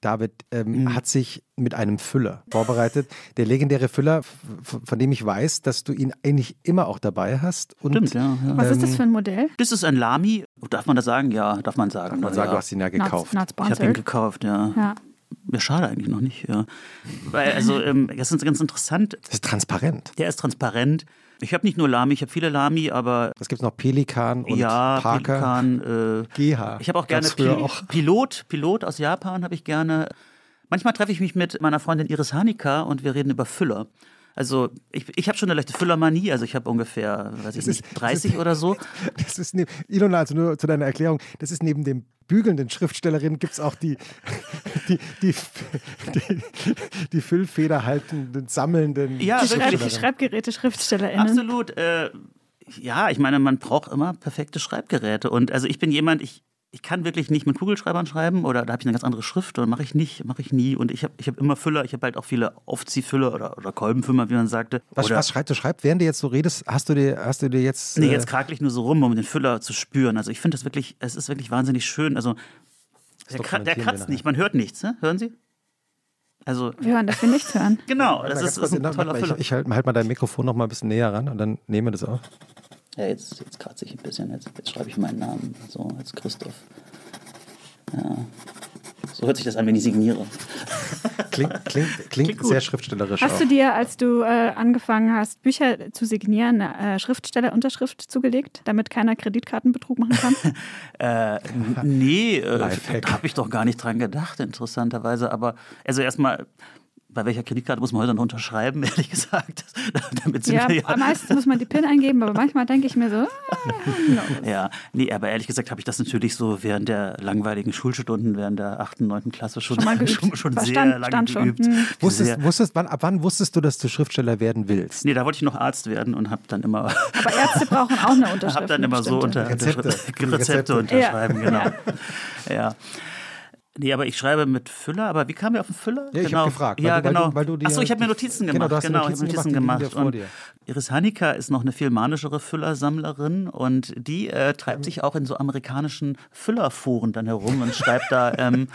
S2: David ähm, mhm. hat sich mit einem Füller vorbereitet. Der legendäre Füller, von dem ich weiß, dass du ihn eigentlich immer auch dabei hast.
S3: Und, Stimmt, ja,
S1: ja. Was ist das für ein Modell?
S3: Das ist ein Lamy. Darf man das sagen? Ja, darf man sagen. Darf
S2: man sagen, ja. du hast ihn ja gekauft.
S3: Not, not ich habe ihn gekauft, ja. ja. Ja, schade eigentlich noch nicht, ja. Weil, also, ähm, das ist ganz interessant.
S2: Das ist transparent.
S3: Der ist transparent. Ich habe nicht nur Lami, ich habe viele Lami, aber.
S2: Es gibt noch Pelikan und
S3: ja,
S2: Parker.
S3: Pelikan, äh, GH. Ich habe auch gerne Pil auch. Pilot, Pilot aus Japan habe ich gerne. Manchmal treffe ich mich mit meiner Freundin Iris Hanika und wir reden über Füller. Also ich, ich habe schon eine leichte Füllermanie, also ich habe ungefähr, weiß ich nicht, 30 ist, oder so.
S2: Das ist neben, Ilona, also nur zu deiner Erklärung, das ist neben dem bügelnden Schriftstellerin gibt es auch die, die, die, die, die Füllfeder haltenden, sammelnden
S1: ja, Schreibgeräte, Schreibgeräte-SchriftstellerInnen.
S3: Absolut. Äh, ja, ich meine, man braucht immer perfekte Schreibgeräte. Und also ich bin jemand, ich, ich kann wirklich nicht mit Kugelschreibern schreiben oder da habe ich eine ganz andere Schrift oder mache ich nicht, mache ich nie. Und ich habe ich hab immer Füller, ich habe halt auch viele Aufziehfüller oder, oder Kolbenfüller, wie man sagte.
S2: Was,
S3: oder,
S2: was schreibst du? Schreibst, während du jetzt so redest, hast du dir, hast du dir jetzt.
S3: Nee, äh jetzt krake ich nur so rum, um den Füller zu spüren. Also ich finde das wirklich, es ist wirklich wahnsinnig schön. Also der, der kratzt nicht, man hört nichts, ne? Hören Sie?
S1: Also, wir hören, dass wir nichts hören.
S3: genau, das ist, ist ein
S2: toller Füller. Ich, ich halte halt mal dein Mikrofon noch mal ein bisschen näher ran und dann nehmen wir das auf.
S3: Ja, jetzt, jetzt kratze ich ein bisschen. Jetzt, jetzt schreibe ich meinen Namen so als Christoph. Ja. So hört sich das an, wenn ich signiere.
S2: Klingt, klingt, klingt, klingt sehr schriftstellerisch.
S1: Hast
S2: auch.
S1: du dir, als du äh, angefangen hast, Bücher zu signieren, eine äh, Schriftstellerunterschrift zugelegt, damit keiner Kreditkartenbetrug machen kann?
S3: äh, nee, äh, habe ich doch gar nicht dran gedacht, interessanterweise. Aber also erstmal, bei welcher Kreditkarte muss man heute noch unterschreiben, ehrlich gesagt? Damit sind
S1: ja,
S3: wir ja
S1: meistens muss man die PIN eingeben, aber manchmal denke ich mir so, ah, no.
S3: Ja, nee, aber ehrlich gesagt habe ich das natürlich so während der langweiligen Schulstunden, während der 8., 9. Klasse schon,
S1: Schon mal geübt.
S3: schon, schon sehr
S1: stand-
S3: lange
S1: stand schon.
S3: geübt.
S1: Hm.
S2: Wusstest,
S3: Sehr-
S2: wusstest, wann, ab wann wusstest du, dass du Schriftsteller werden willst?
S3: Nee, da wollte ich noch Arzt werden und habe dann immer,
S1: aber Ärzte brauchen auch eine Unterschrift.
S3: hab dann
S1: eine
S3: immer so unter
S2: Rezepte.
S3: Rezepte,
S2: Rezepte.
S3: unterschreiben,
S1: Ja.
S3: genau. Ja. Nee, aber ich schreibe mit Füller, aber wie kam wir auf den Füller?
S2: Ja, ich
S3: genau.
S2: hab gefragt,
S3: Ja,
S2: du- weil du-
S3: genau.
S2: weil du dir-
S3: Achso, ich habe mir Notizen
S2: Genau,
S3: gemacht.
S2: du hast dir
S3: ich habe
S2: Notizen
S3: Notizen
S2: gemacht,
S3: gemacht. Und
S2: dir.
S3: Iris Hanika ist noch eine viel manischere Füllersammlerin und die äh, treibt sich auch in so amerikanischen Füllerforen dann herum und schreibt da ähm,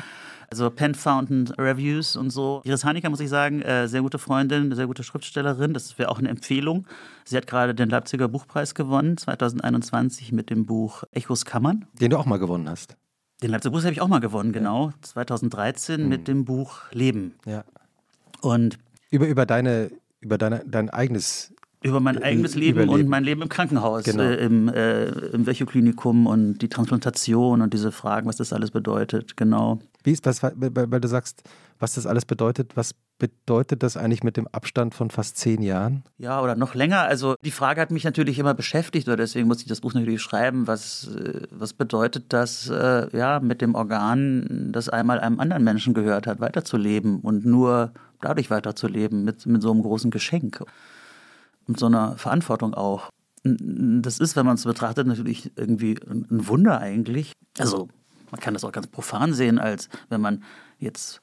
S3: also Pen Fountain Reviews und so. Iris Hanika, muss ich sagen, äh, sehr gute Freundin, sehr gute Schriftstellerin. Das wäre auch eine Empfehlung. Sie hat gerade den Leipziger Buchpreis gewonnen, 2021, mit dem Buch Echos Kammern.
S2: Den du auch mal gewonnen hast.
S3: Den Leipziger Buch habe ich auch mal gewonnen, genau. 2013 mit dem Buch Leben.
S2: Ja.
S3: Und
S2: Über, über, deine, über deine, dein eigenes.
S3: über mein eigenes Leben
S2: Überleben.
S3: und mein Leben im Krankenhaus,
S2: Genau.
S3: äh, im, äh, im Vechoklinikum und die Transplantation und diese Fragen, was das alles bedeutet, genau.
S2: Wie ist, was, weil, du sagst, was das alles bedeutet. Was bedeutet das eigentlich mit dem Abstand von fast zehn Jahren?
S3: Ja, oder noch länger. Also die Frage hat mich natürlich immer beschäftigt, oder deswegen musste ich das Buch natürlich schreiben. Was, äh, was bedeutet das, äh, ja, mit dem Organ, das einmal einem anderen Menschen gehört hat, weiterzuleben und nur dadurch weiterzuleben, mit, mit so einem großen Geschenk, mit so einer Verantwortung auch. Das ist, wenn man es betrachtet, natürlich irgendwie ein Wunder eigentlich. Also man kann das auch ganz profan sehen, als wenn man jetzt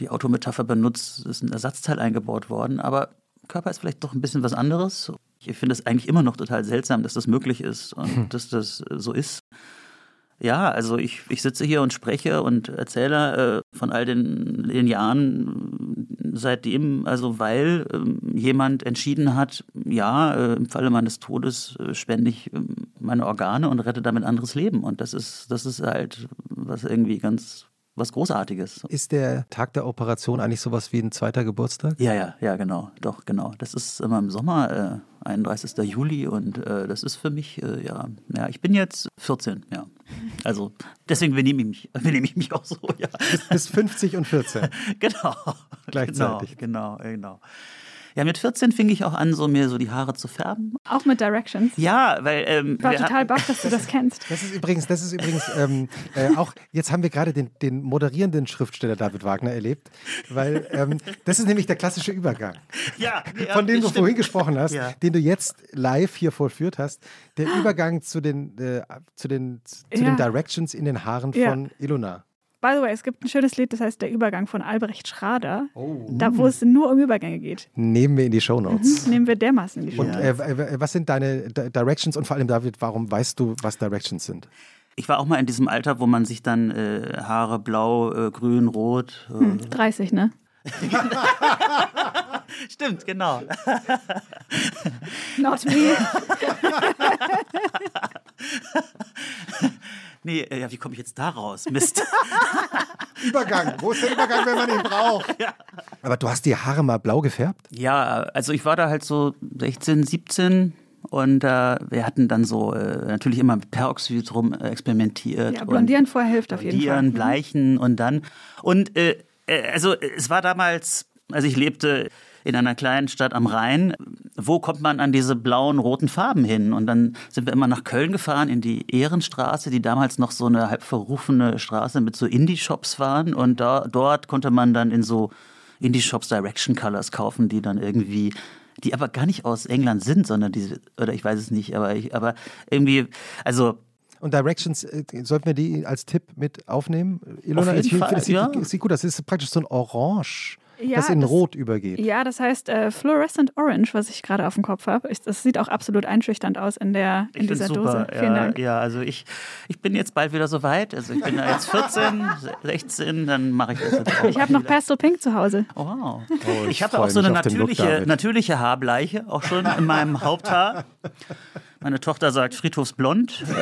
S3: die Autometapher benutzt, ist ein Ersatzteil eingebaut worden, aber Körper ist vielleicht doch ein bisschen was anderes. Ich finde es eigentlich immer noch total seltsam, dass das möglich ist und dass das äh, so ist. Ja, also ich, ich sitze hier und spreche und erzähle äh, von all den, den Jahren seitdem, also weil ähm, jemand entschieden hat, ja, äh, im Falle meines Todes äh, spende ich ähm, meine Organe und rette damit anderes Leben. Und das ist, das ist halt was irgendwie ganz was Großartiges.
S2: Ist der Tag der Operation eigentlich sowas wie ein zweiter Geburtstag?
S3: Ja, ja, ja, genau, doch, genau. Das ist immer im Sommer, äh, 31. Juli und äh, das ist für mich, äh, ja, ja, ich bin jetzt 14, ja. Also deswegen benehme ich mich, benehme ich mich auch so, ja.
S2: Bis 50 und 14.
S3: genau.
S2: Gleichzeitig.
S3: Genau, genau, genau. Ja, mit 14 fing ich auch an, so mir so die Haare zu färben.
S1: Auch mit Directions.
S3: Ja, weil ähm,
S1: Ich war total baff, dass du das kennst.
S2: Das ist übrigens, das ist übrigens ähm, äh, auch, jetzt haben wir gerade den, den moderierenden Schriftsteller David Wagner erlebt, weil ähm, das ist nämlich der klassische Übergang,
S3: ja, ja,
S2: von dem du
S3: stimmt.
S2: vorhin gesprochen hast,
S3: Ja.
S2: den du jetzt live hier vollführt hast. Der Übergang zu den, äh, zu den, zu
S1: Ja.
S2: den Directions in den Haaren
S1: Ja.
S2: von Ilona.
S1: By the way, es gibt ein schönes Lied, das heißt Der Übergang von Albrecht Schrader,
S2: Oh.
S1: da wo es nur um Übergänge geht.
S2: Nehmen wir in die Shownotes.
S1: Nehmen wir dermaßen in die
S2: Und
S1: Schule.
S2: äh, äh, was sind deine Di- Directions und vor allem, David, warum weißt du, was Directions sind?
S3: Ich war auch mal in diesem Alter, wo man sich dann äh, Haare blau, äh, grün, rot. Äh,
S1: Hm, 30, ne?
S3: Stimmt, genau.
S1: Not me.
S3: Nee, äh, ja, wie komme ich jetzt da raus? Mist.
S2: Übergang. Wo ist der Übergang, wenn man ihn braucht? Aber du hast die Haare mal blau gefärbt?
S3: Ja, also ich war da halt so 16, 17 und äh, wir hatten dann so äh, natürlich immer mit Peroxid rum äh, experimentiert.
S1: Ja, blondieren vorher hilft auf jeden Fall.
S3: Blondieren, bleichen und dann. Und äh, äh, also es war damals, also ich lebte in einer kleinen Stadt am Rhein. Wo kommt man an diese blauen, roten Farben hin? Und dann sind wir immer nach Köln gefahren, in die Ehrenstraße, die damals noch so eine halb verrufene Straße mit so Indie-Shops waren. Und da, dort konnte man dann in so Indie-Shops Direction Colors kaufen, die dann irgendwie die aber gar nicht aus England sind, sondern diese, oder ich weiß es nicht, aber ich, aber irgendwie, also
S2: Und Directions, äh, sollten wir die als Tipp mit aufnehmen? Ilona,
S3: Auf jeden
S2: ich finde,
S3: Fall,
S2: das sieht,
S3: ja.
S2: sieht gut, das ist praktisch so ein Orange,
S1: Ja,
S2: das in
S1: das-
S2: Rot übergeht.
S1: Ja, das heißt äh, Fluorescent Orange, was ich gerade auf dem Kopf habe. Das sieht auch absolut einschüchternd aus in, der, in
S3: Ich
S1: dieser
S3: find's
S1: Dose.
S3: super.
S1: Vielen
S3: ja,
S1: Dank.
S3: Ja, also ich, ich bin jetzt bald wieder so weit. Also ich bin da jetzt 14, 16, dann mache ich das jetzt auch.
S1: Ich habe noch Pastel Pink zu Hause.
S3: Oh, wow.
S2: ich
S3: ich habe auch so eine natürliche, natürliche Haarbleiche, auch schon in meinem Haupthaar. Meine Tochter sagt Friedhofsblond.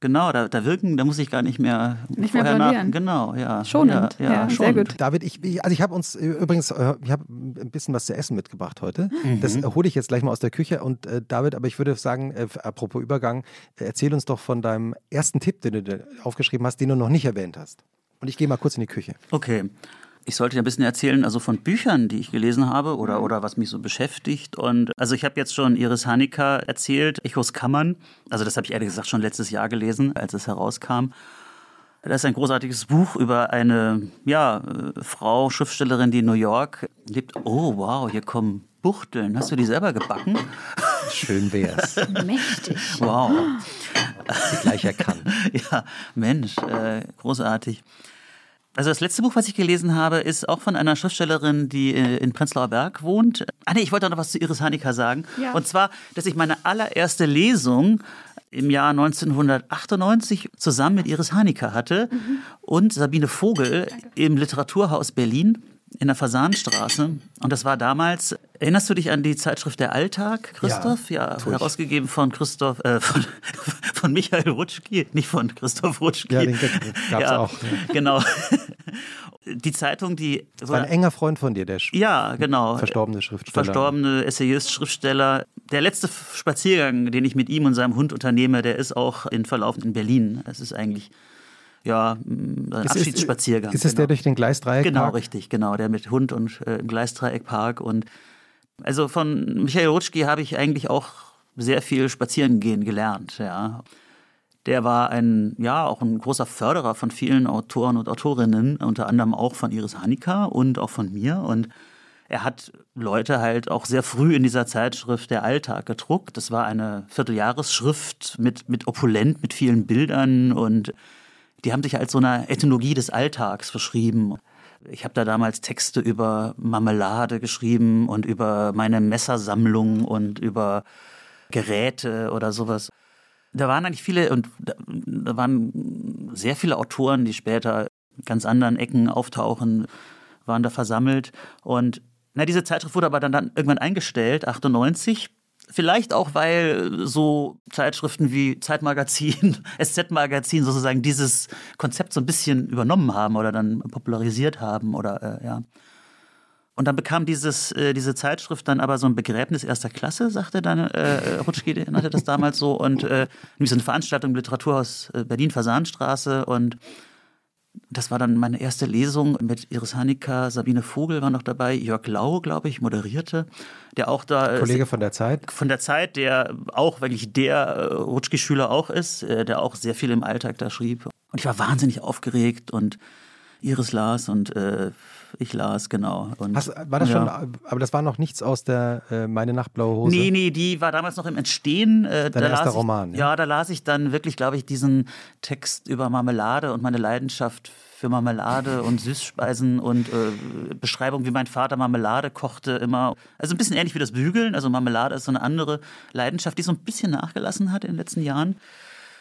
S3: Genau, da, da wirken, da muss ich gar nicht mehr
S1: Nicht mehr blondieren.
S3: Genau, ja.
S1: Schonend,
S3: ja,
S1: ja, sehr
S3: schonend.
S1: gut.
S2: David, ich, also ich habe uns äh, übrigens, äh, ich habe ein bisschen was zu essen mitgebracht heute.
S3: Mhm.
S2: Das äh, hole ich jetzt gleich mal aus der Küche. Und äh, David, aber ich würde sagen, äh, apropos Übergang, äh, erzähl uns doch von deinem ersten Tipp, den du aufgeschrieben hast, den du noch nicht erwähnt hast. Und ich gehe mal kurz in die Küche.
S3: Okay. Ich sollte dir ein bisschen erzählen, also von Büchern, die ich gelesen habe oder, oder was mich so beschäftigt. Und also ich habe jetzt schon Iris Hanika erzählt, Echos Kammern. Also das habe ich ehrlich gesagt schon letztes Jahr gelesen, als es herauskam. Das ist ein großartiges Buch über eine ja, äh, Frau, Schriftstellerin, die in New York lebt. Oh, wow, hier kommen Buchteln. Hast du die selber gebacken?
S2: Schön wär's.
S1: Mächtig.
S3: Wow.
S2: Sie gleich erkannt.
S3: Ja, Mensch, äh, großartig. Also das letzte Buch, was ich gelesen habe, ist auch von einer Schriftstellerin, die äh, in Prenzlauer Berg wohnt. Ah nee, ich wollte noch was zu Iris Hanika sagen.
S1: Ja.
S3: Und zwar, dass ich meine allererste Lesung im Jahr 1998 zusammen mit Iris Hanika hatte und Sabine Vogel im Literaturhaus Berlin in der Fasanstraße. Und das war damals, erinnerst du dich an die Zeitschrift Der Alltag, Christoph? Ja,
S2: ich.
S3: herausgegeben von Christoph, äh, von, von Michael Rutschki, nicht von Christoph Rutschki.
S2: Ja, den gab's auch, ja.
S3: Genau. Die Zeitung, die
S2: Das war ein enger Freund von dir, der Sch-
S3: ja, genau.
S2: verstorbene Schriftsteller.
S3: Verstorbene Essayist, Schriftsteller. Der letzte Spaziergang, den ich mit ihm und seinem Hund unternehme, der ist auch in Verlauf in Berlin. Es ist eigentlich ja ein
S2: Ist
S3: Abschiedsspaziergang.
S2: Ist es
S3: genau.
S2: der durch den Gleisdreieck?
S3: Genau, richtig, genau. Der mit Hund und äh, im Gleisdreieckpark. Und also von Michael Rutschki habe ich eigentlich auch sehr viel spazieren gehen gelernt, ja. Der war ein, ja, auch ein großer Förderer von vielen Autoren und Autorinnen, unter anderem auch von Iris Hanika und auch von mir. Und er hat Leute halt auch sehr früh in dieser Zeitschrift Der Alltag gedruckt. Das war eine Vierteljahresschrift mit, mit Opulent, mit vielen Bildern und die haben sich als so eine Ethnologie des Alltags verschrieben. Ich habe da damals Texte über Marmelade geschrieben und über meine Messersammlung und über Geräte oder sowas. Da waren eigentlich viele und da, waren sehr viele Autoren, die später ganz anderen Ecken auftauchen, waren da versammelt. Und na, diese Zeitschrift wurde aber dann, dann irgendwann eingestellt, 98. Vielleicht auch, weil so Zeitschriften wie Zeitmagazin, SZ-Magazin sozusagen dieses Konzept so ein bisschen übernommen haben oder dann popularisiert haben oder äh, ja. Und dann bekam dieses, äh, diese Zeitschrift dann aber so ein Begräbnis erster Klasse, sagte dann äh, Rutschki, nannte das damals so. Und äh, nämlich so eine Veranstaltung im Literaturhaus äh, Berlin, Fasanstraße. Und das war dann meine erste Lesung mit Iris Hanika, Sabine Vogel war noch dabei, Jörg Lau, glaube ich, moderierte, der auch da. äh,
S2: Kollege von der Zeit.
S3: von der Zeit, der auch wirklich der äh, Rutschki-Schüler auch ist, äh, der auch sehr viel im Alltag da schrieb. Und ich war wahnsinnig aufgeregt und Iris las und äh, ich las, genau. Und,
S2: Hast, war das
S3: ja.
S2: schon, aber das war noch nichts aus der äh, Meine Nacht blaue Hose?
S3: Nee, nee, die war damals noch im Entstehen. Äh,
S2: Dein erster
S3: las ich,
S2: Roman, ja?
S3: Ja, da las ich dann wirklich, glaube ich, diesen Text über Marmelade und meine Leidenschaft für Marmelade und Süßspeisen und äh, Beschreibung, wie mein Vater Marmelade kochte immer. Also ein bisschen ähnlich wie das Bügeln. Also Marmelade ist so eine andere Leidenschaft, die so ein bisschen nachgelassen hat in den letzten Jahren.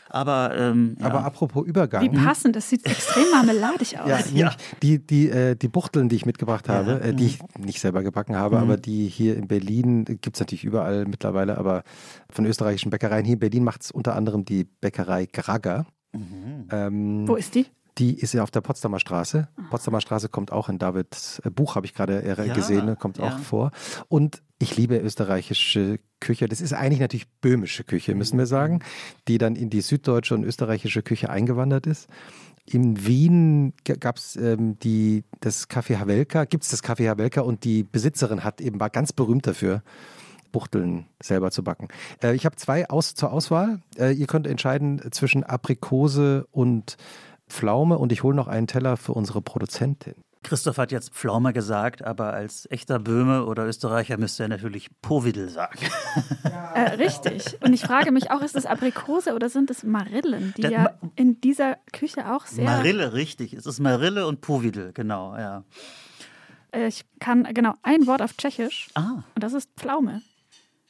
S3: Aber, ähm, ja.
S2: Aber apropos Übergang.
S1: Wie passend, das sieht extrem marmeladig aus.
S2: Ja,
S3: Ja.
S2: Die, die, äh, die Buchteln, die ich mitgebracht habe, äh, die
S3: Mhm.
S2: ich nicht selber gebacken habe, aber die hier in Berlin, gibt es natürlich überall mittlerweile, aber von österreichischen Bäckereien. Hier in Berlin macht es unter anderem die Bäckerei Grager.
S3: Mhm.
S2: Ähm,
S1: Wo ist die?
S2: Die ist ja auf der Potsdamer Straße. Potsdamer Straße kommt auch in Davids äh, Buch, habe ich gerade äh,
S3: Ja,
S2: gesehen, ne, kommt
S3: ja.
S2: auch vor. Und ich liebe österreichische Küche. Das ist eigentlich natürlich böhmische Küche, müssen wir sagen, die dann in die süddeutsche und österreichische Küche eingewandert ist. In Wien gab es ähm, die, das Café Havelka, gibt es das Café Havelka und die Besitzerin hat eben war ganz berühmt dafür, Buchteln selber zu backen. Äh, ich habe zwei aus, zur Auswahl. Äh, ihr könnt entscheiden zwischen Aprikose und Pflaume und ich hole noch einen Teller für unsere Produzentin.
S3: Christoph hat jetzt Pflaume gesagt, aber als echter Böhme oder Österreicher müsste er natürlich Povidel sagen.
S1: Äh, richtig. Und ich frage mich auch, ist das Aprikose oder sind es Marillen, die
S3: Das
S1: ja
S3: Ma-
S1: in dieser Küche auch sehr.
S3: Marille, richtig. Es ist Marille und Povidel, genau, ja.
S1: Äh, ich kann genau ein Wort auf Tschechisch
S3: Ah,
S1: und das ist Pflaume.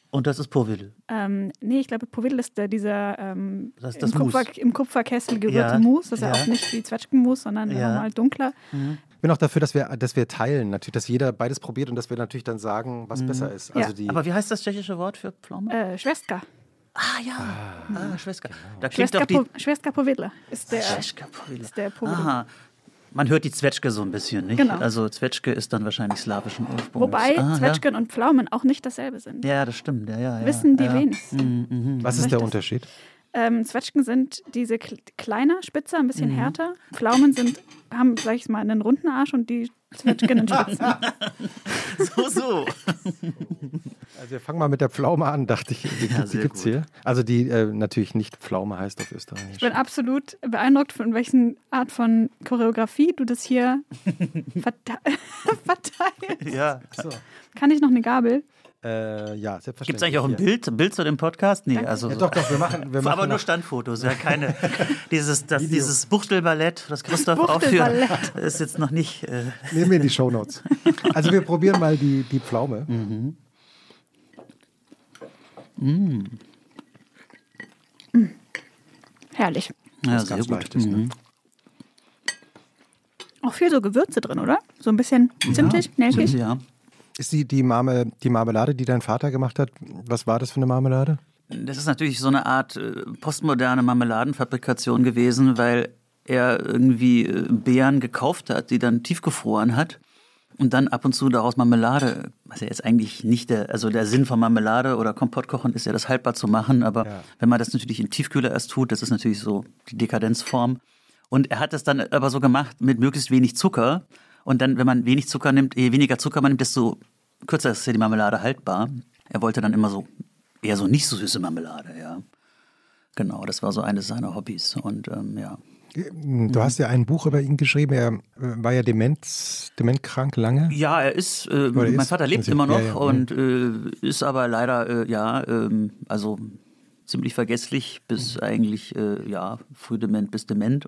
S3: Und das ist Povidel.
S1: Ähm, nee, ich glaube, Povidel ist der, dieser ähm,
S3: Das ist
S1: im,
S3: das Mus.
S1: Kupfer, im Kupferkessel gerührte
S3: Ja,
S1: Mousse. Das ist ja auch nicht wie Zwetschgenmus, sondern
S3: Ja.
S1: nochmal dunkler.
S2: Ich bin auch dafür, dass wir, dass wir teilen, natürlich, dass jeder beides probiert und dass wir natürlich dann sagen, was besser ist. Also
S1: Ja.
S2: die,
S3: Aber wie heißt das tschechische Wort für Pflaume?
S1: Äh, Schwester.
S3: Ah ja, ah, ah Schweska. Da klingt doch die...
S1: Schweska Powidla ist der,
S3: Powidla.
S1: ist der Powidla.
S3: Aha. Man hört die Zwetschge so ein bisschen, nicht?
S1: Genau.
S3: Also Zwetschge ist dann wahrscheinlich slawischen Ursprungs.
S1: Wobei
S3: ah,
S1: Zwetschgen und Pflaumen auch nicht dasselbe sind.
S3: Ja. ja, das stimmt. Ja, ja, ja.
S1: Wissen die
S3: ja.
S1: wenigsten.
S2: Was ist der Unterschied?
S1: Ähm, Zwetschgen sind diese kl- kleiner, spitzer, ein
S3: Mhm.
S1: bisschen härter. Pflaumen sind, haben, sag ich mal, einen runden Arsch und die Zwetschgen einen spitzen.
S3: So, so.
S2: Also wir fangen mal mit der Pflaume an, dachte ich. Die,
S3: Ja,
S2: die
S3: sehr
S2: gibt's
S3: gut.
S2: hier. Also die äh, natürlich nicht Pflaume heißt auf Österreichisch.
S1: Ich bin absolut beeindruckt, von welchen Art von Choreografie du das hier verte verteilst.
S3: Ja.
S1: Kann ich noch eine Gabel?
S2: Äh, ja, selbstverständlich.
S3: Gibt es eigentlich auch ein. Bild, ein Bild zu dem Podcast? Nee,
S1: Danke.
S3: also
S2: Ja, doch, doch, wir machen, wir machen
S3: aber nur Standfotos, ja keine. Dieses, das,
S2: Video.
S3: dieses Buchtelballett, das Christoph
S1: Buchtelballett.
S3: aufführt, ist jetzt noch nicht. Äh,
S2: Nehmen wir in die Shownotes. Also wir probieren mal die, die Pflaume.
S1: Herrlich.
S3: ja, sehr
S2: ganz
S3: gut.
S2: Leichtes, ne?
S3: Mhm.
S1: Auch viel so Gewürze drin, oder? So ein bisschen zimtig, nelkig.
S3: Ja.
S2: Ist die, die, Marme, die Marmelade, die dein Vater gemacht hat, was war das für eine Marmelade?
S3: Das ist natürlich so eine Art äh, postmoderne Marmeladenfabrikation gewesen, weil er irgendwie äh, Beeren gekauft hat, die dann tiefgefroren hat und dann ab und zu daraus Marmelade, was ja jetzt eigentlich nicht der, also der Sinn von Marmelade oder Kompott kochen ist ja das haltbar zu machen, aber
S2: Ja.
S3: wenn man das natürlich im Tiefkühler erst tut, das ist natürlich so die Dekadenzform. Und er hat das dann aber so gemacht mit möglichst wenig Zucker. Und dann, wenn man wenig Zucker nimmt, je weniger Zucker man nimmt, desto kürzer ist ja die Marmelade haltbar. Er wollte dann immer so eher so nicht so süße Marmelade, ja. Genau, das war so eines seiner Hobbys. Und ähm, ja.
S2: Du hast ja ein Buch über ihn geschrieben. Er äh, war ja Demenz, dementkrank lange.
S3: Ja, er ist, äh, mein
S2: ist?
S3: Vater lebt
S2: Also,
S3: immer noch
S2: ja, ja,
S3: und äh, ist aber leider, äh, ja, ähm, also ziemlich vergesslich bis eigentlich, äh, ja, frühdement bis dement.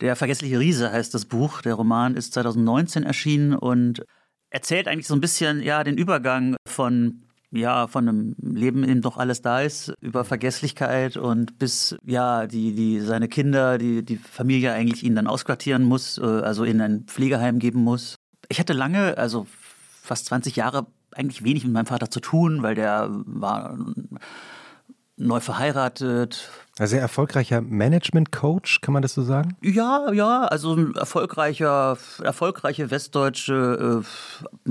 S3: Der vergessliche Riese heißt das Buch. Der Roman ist 2019 erschienen und erzählt eigentlich so ein bisschen, ja, den Übergang von ja, von einem Leben, in dem doch alles da ist, über Vergesslichkeit und bis, ja, die, die, seine Kinder, die, die Familie eigentlich ihn dann ausquartieren muss, äh, also in ein Pflegeheim geben muss. Ich hatte lange, also fast 20 Jahre, eigentlich wenig mit meinem Vater zu tun, weil der war neu verheiratet,
S2: Ein sehr erfolgreicher Management-Coach, kann man das so sagen?
S3: Ja, ja, also ein erfolgreicher, erfolgreiche westdeutsche äh,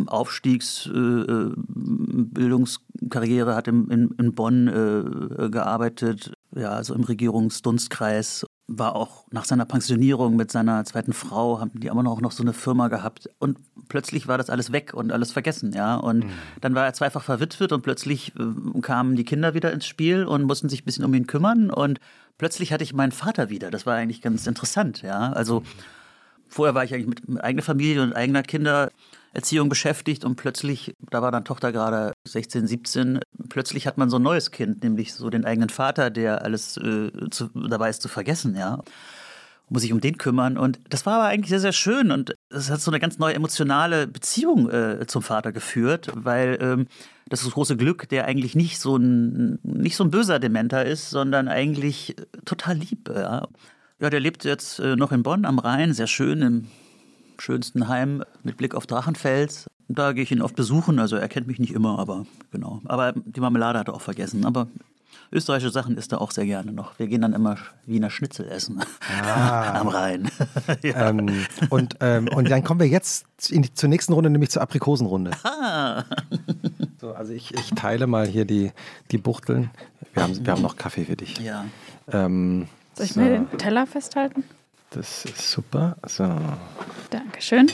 S3: Aufstiegsbildungskarriere, hat in, in, in Bonn äh, gearbeitet, ja, also im Regierungsdunstkreis. War auch nach seiner Pensionierung mit seiner zweiten Frau, haben die immer noch, noch so eine Firma gehabt. Und plötzlich war das alles weg und alles vergessen, ja. Und dann war er zweifach verwitwet und plötzlich äh, kamen die Kinder wieder ins Spiel und mussten sich ein bisschen um ihn kümmern. Und plötzlich hatte ich meinen Vater wieder. Das war eigentlich ganz interessant, ja. Also vorher war ich eigentlich mit, mit eigener Familie und eigener Kindererziehung beschäftigt und plötzlich, da war dann Tochter gerade 16, 17, plötzlich hat man so ein neues Kind, nämlich so den eigenen Vater, der alles äh, zu, dabei ist zu vergessen, ja. Muss sich um den kümmern. Und das war aber eigentlich sehr, sehr schön. Und es hat so eine ganz neue emotionale Beziehung äh, zum Vater geführt, weil ähm, das ist das große Glück, der eigentlich nicht so ein, nicht so ein böser Dementer ist, sondern eigentlich total lieb. Ja. Ja, der lebt jetzt äh, noch in Bonn am Rhein, sehr schön im schönsten Heim mit Blick auf Drachenfels. Da gehe ich ihn oft besuchen, also er kennt mich nicht immer, aber genau. Aber die Marmelade hat er auch vergessen. Aber österreichische Sachen isst er auch sehr gerne noch. Wir gehen dann immer Wiener Schnitzel essen am Rhein. ja.
S2: Ähm, und, ähm, und dann kommen wir jetzt in die, zur nächsten Runde, nämlich zur Aprikosenrunde. So, also ich, ich teile mal hier die, die Buchteln. Wir haben, wir haben noch Kaffee für dich.
S3: ja.
S2: Ähm,
S1: Soll ich
S2: so,
S1: mir den Teller festhalten?
S2: Das ist super. So.
S1: Dankeschön.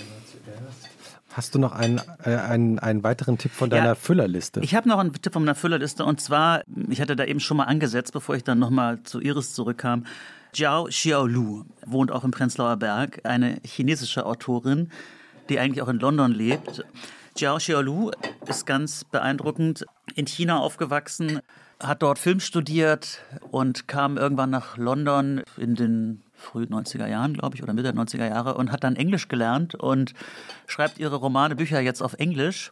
S2: Hast du noch einen, äh, einen, einen weiteren Tipp von deiner
S3: Ja.
S2: Füllerliste?
S3: Ich habe noch einen Tipp von meiner Füllerliste und zwar, ich hatte da eben schon mal angesetzt, bevor ich dann nochmal zu Iris zurückkam. Jiao Xiaolu wohnt auch im Prenzlauer Berg, eine chinesische Autorin, die eigentlich auch in London lebt. Jiao Xiaolu ist ganz beeindruckend, in China aufgewachsen, hat dort Film studiert und kam irgendwann nach London in den früh 90er Jahren, glaube ich, oder Mitte der 90er Jahre und hat dann Englisch gelernt und schreibt ihre Romane, Bücher jetzt auf Englisch.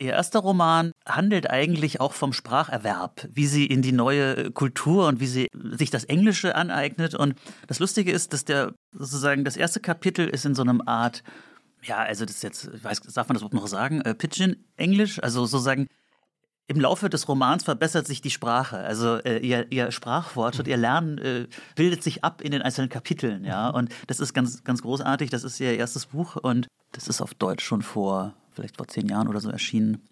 S3: Ihr erster Roman handelt eigentlich auch vom Spracherwerb, wie sie in die neue Kultur und wie sie sich das Englische aneignet. Und das Lustige ist, dass der sozusagen das erste Kapitel ist in so einem Art, ja, also das ist jetzt, weiß, darf man das überhaupt noch sagen, äh, Pidgin-Englisch, also sozusagen im Laufe des Romans verbessert sich die Sprache. Also äh, ihr, ihr Sprachfortschritt, ihr Lernen äh, bildet sich ab in den einzelnen Kapiteln, ja. Und das ist ganz, ganz großartig. Das ist ihr erstes Buch und das ist auf Deutsch schon vor, vielleicht vor zehn Jahren oder so erschienen.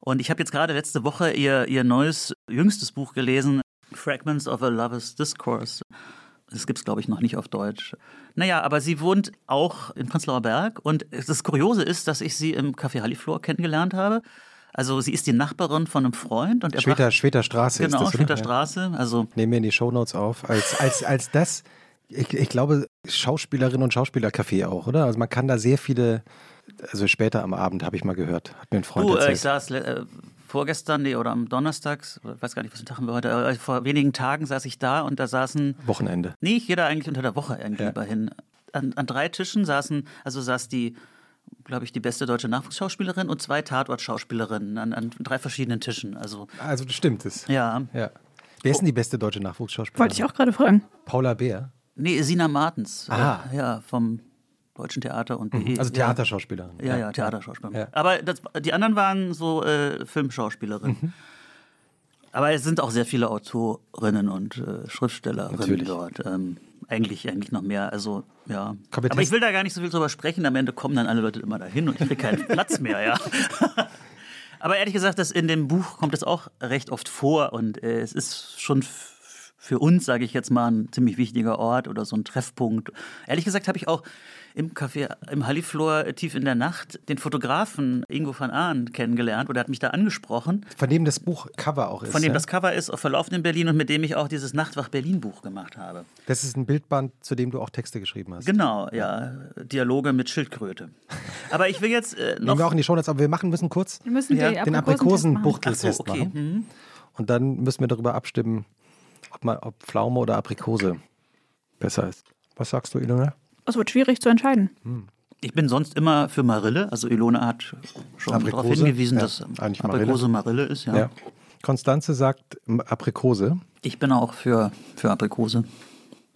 S3: Und ich habe jetzt gerade letzte Woche ihr, ihr neues, jüngstes Buch gelesen, Fragments of a Lover's Discourse. Das gibt es, glaube ich, noch nicht auf Deutsch. Naja, aber sie wohnt auch in Prenzlauer Berg. Und das Kuriose ist, dass ich sie im Café Halliflor kennengelernt habe. Also sie ist die Nachbarin von einem Freund und er
S2: Schweter, Schweter Straße
S3: genau,
S2: ist das,
S3: Schweter Straße. Also
S2: Nehmen wir in die Shownotes auf. Als, als, als das, ich, ich glaube, Schauspielerinnen und Schauspielercafé auch, oder? Also man kann da sehr viele, also später am Abend habe ich mal gehört, hat mir ein Freund
S3: du, äh,
S2: erzählt.
S3: ich saß äh, vorgestern nee, oder am Donnerstag, ich weiß gar nicht, was für Tag haben wir heute, äh, vor wenigen Tagen saß ich da und da saßen,
S2: Wochenende.
S3: nee, da eigentlich unter der Woche irgendwie
S2: Ja.
S3: hin. An, an drei Tischen saßen, also saß die, glaube ich, die beste deutsche Nachwuchsschauspielerin und zwei Tatort-Schauspielerinnen an, an drei verschiedenen Tischen. Also
S2: Also das stimmt es.
S3: ja,
S2: Ja. Wer ist denn die beste deutsche Nachwuchsschauspielerin?
S1: Wollte ich auch gerade fragen.
S2: Paula Bär.
S3: nee, Sina Martens,
S2: Aha.
S3: äh, ja, vom Deutschen Theater und BE.
S2: Also
S3: ja.
S2: Theaterschauspielerin.
S3: Ja, ja, Theaterschauspielerin.
S2: Ja.
S3: Aber das, die anderen waren so äh, Filmschauspielerinnen.
S2: Mhm.
S3: Aber es sind auch sehr viele Autorinnen und äh, Schriftstellerinnen
S2: Natürlich.
S3: dort. Ähm, eigentlich, eigentlich noch mehr. Also, ja.
S2: Wir
S3: Aber ich will da gar nicht so viel drüber sprechen. Am Ende kommen dann alle Leute immer dahin und ich kriege keinen Platz mehr, ja. Aber ehrlich gesagt, das in dem Buch kommt es auch recht oft vor und äh, es ist schon für uns, sage ich jetzt mal, ein ziemlich wichtiger Ort oder so ein Treffpunkt. Ehrlich gesagt habe ich auch im Café im Halliflor äh, tief in der Nacht den Fotografen Ingo van Ahn kennengelernt oder hat mich da angesprochen,
S2: Von dem das Buch Cover auch ist.
S3: von dem
S2: ja?
S3: das Cover ist, auf Verlaufen in Berlin und mit dem ich auch dieses Nachtwach Berlin Buch gemacht habe.
S2: das ist ein Bildband, zu dem du auch Texte geschrieben hast.
S3: Genau, ja, Dialoge mit Schildkröte. Aber ich will jetzt äh,
S2: Nehmen
S3: noch
S2: wir auch in die Shownotes, aber wir machen müssen kurz
S1: Wir müssen
S3: Ja,
S2: den
S1: Aprikosen
S2: Aprikosenbuchteltest
S3: so, okay.
S2: machen.
S3: Mhm.
S2: Und dann müssen wir darüber abstimmen, ob, man, ob Pflaume oder Aprikose besser ist. Was sagst du, Ilona?
S1: Es wird schwierig zu entscheiden.
S3: Ich bin sonst immer für Marille. Also Ilona hat schon darauf hingewiesen,
S2: Ja,
S3: dass
S2: eigentlich
S3: Aprikose Marille ist. Ja.
S2: Ja. Konstanze sagt Aprikose.
S3: Ich bin auch für, für Aprikose.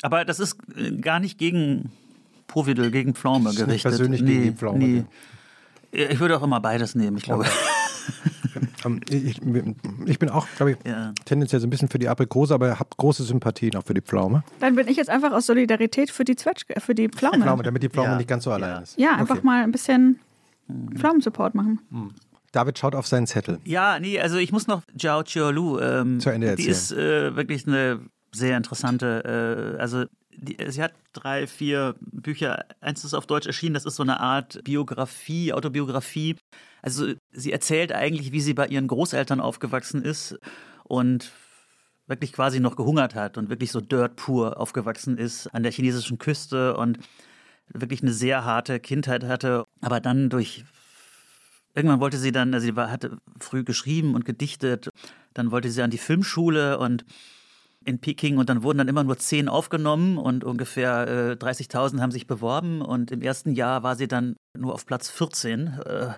S3: Aber das ist äh, gar nicht gegen Providel, gegen Pflaume
S2: ist nicht
S3: gerichtet.
S2: persönlich gegen die Pflaume,
S3: Nee. Ich würde auch immer beides nehmen, ich glaube.
S2: Ähm, ich, ich bin auch, glaube ich,
S3: Ja.
S2: tendenziell so ein bisschen für die Aprikose, aber habe große Sympathien auch für die Pflaume.
S1: Dann bin ich jetzt einfach aus Solidarität für die Zwetschge, für die Pflaume.
S2: Pflaume, damit die Pflaume
S3: Ja.
S2: nicht ganz so allein
S3: Ja.
S2: ist.
S1: Ja, einfach
S2: Okay.
S1: mal ein bisschen Pflaumensupport machen.
S2: David schaut auf seinen Zettel.
S3: Ja, nee, also ich muss noch Zhao Chiolu. Ähm,
S2: Zu Ende
S3: Die
S2: erzählen.
S3: ist äh, wirklich eine sehr interessante, äh, also die, sie hat drei, vier Bücher. Eins ist auf Deutsch erschienen, das ist so eine Art Biografie, Autobiografie. Also sie erzählt eigentlich, wie sie bei ihren Großeltern aufgewachsen ist und wirklich quasi noch gehungert hat und wirklich so dirt pur aufgewachsen ist an der chinesischen Küste und wirklich eine sehr harte Kindheit hatte, aber dann durch Irgendwann wollte sie dann, also sie war, hatte früh geschrieben und gedichtet, dann wollte sie an die Filmschule und in Peking und dann wurden dann immer nur zehn aufgenommen und ungefähr äh, 30.000 haben sich beworben und im ersten Jahr war sie dann nur auf Platz 14. Äh,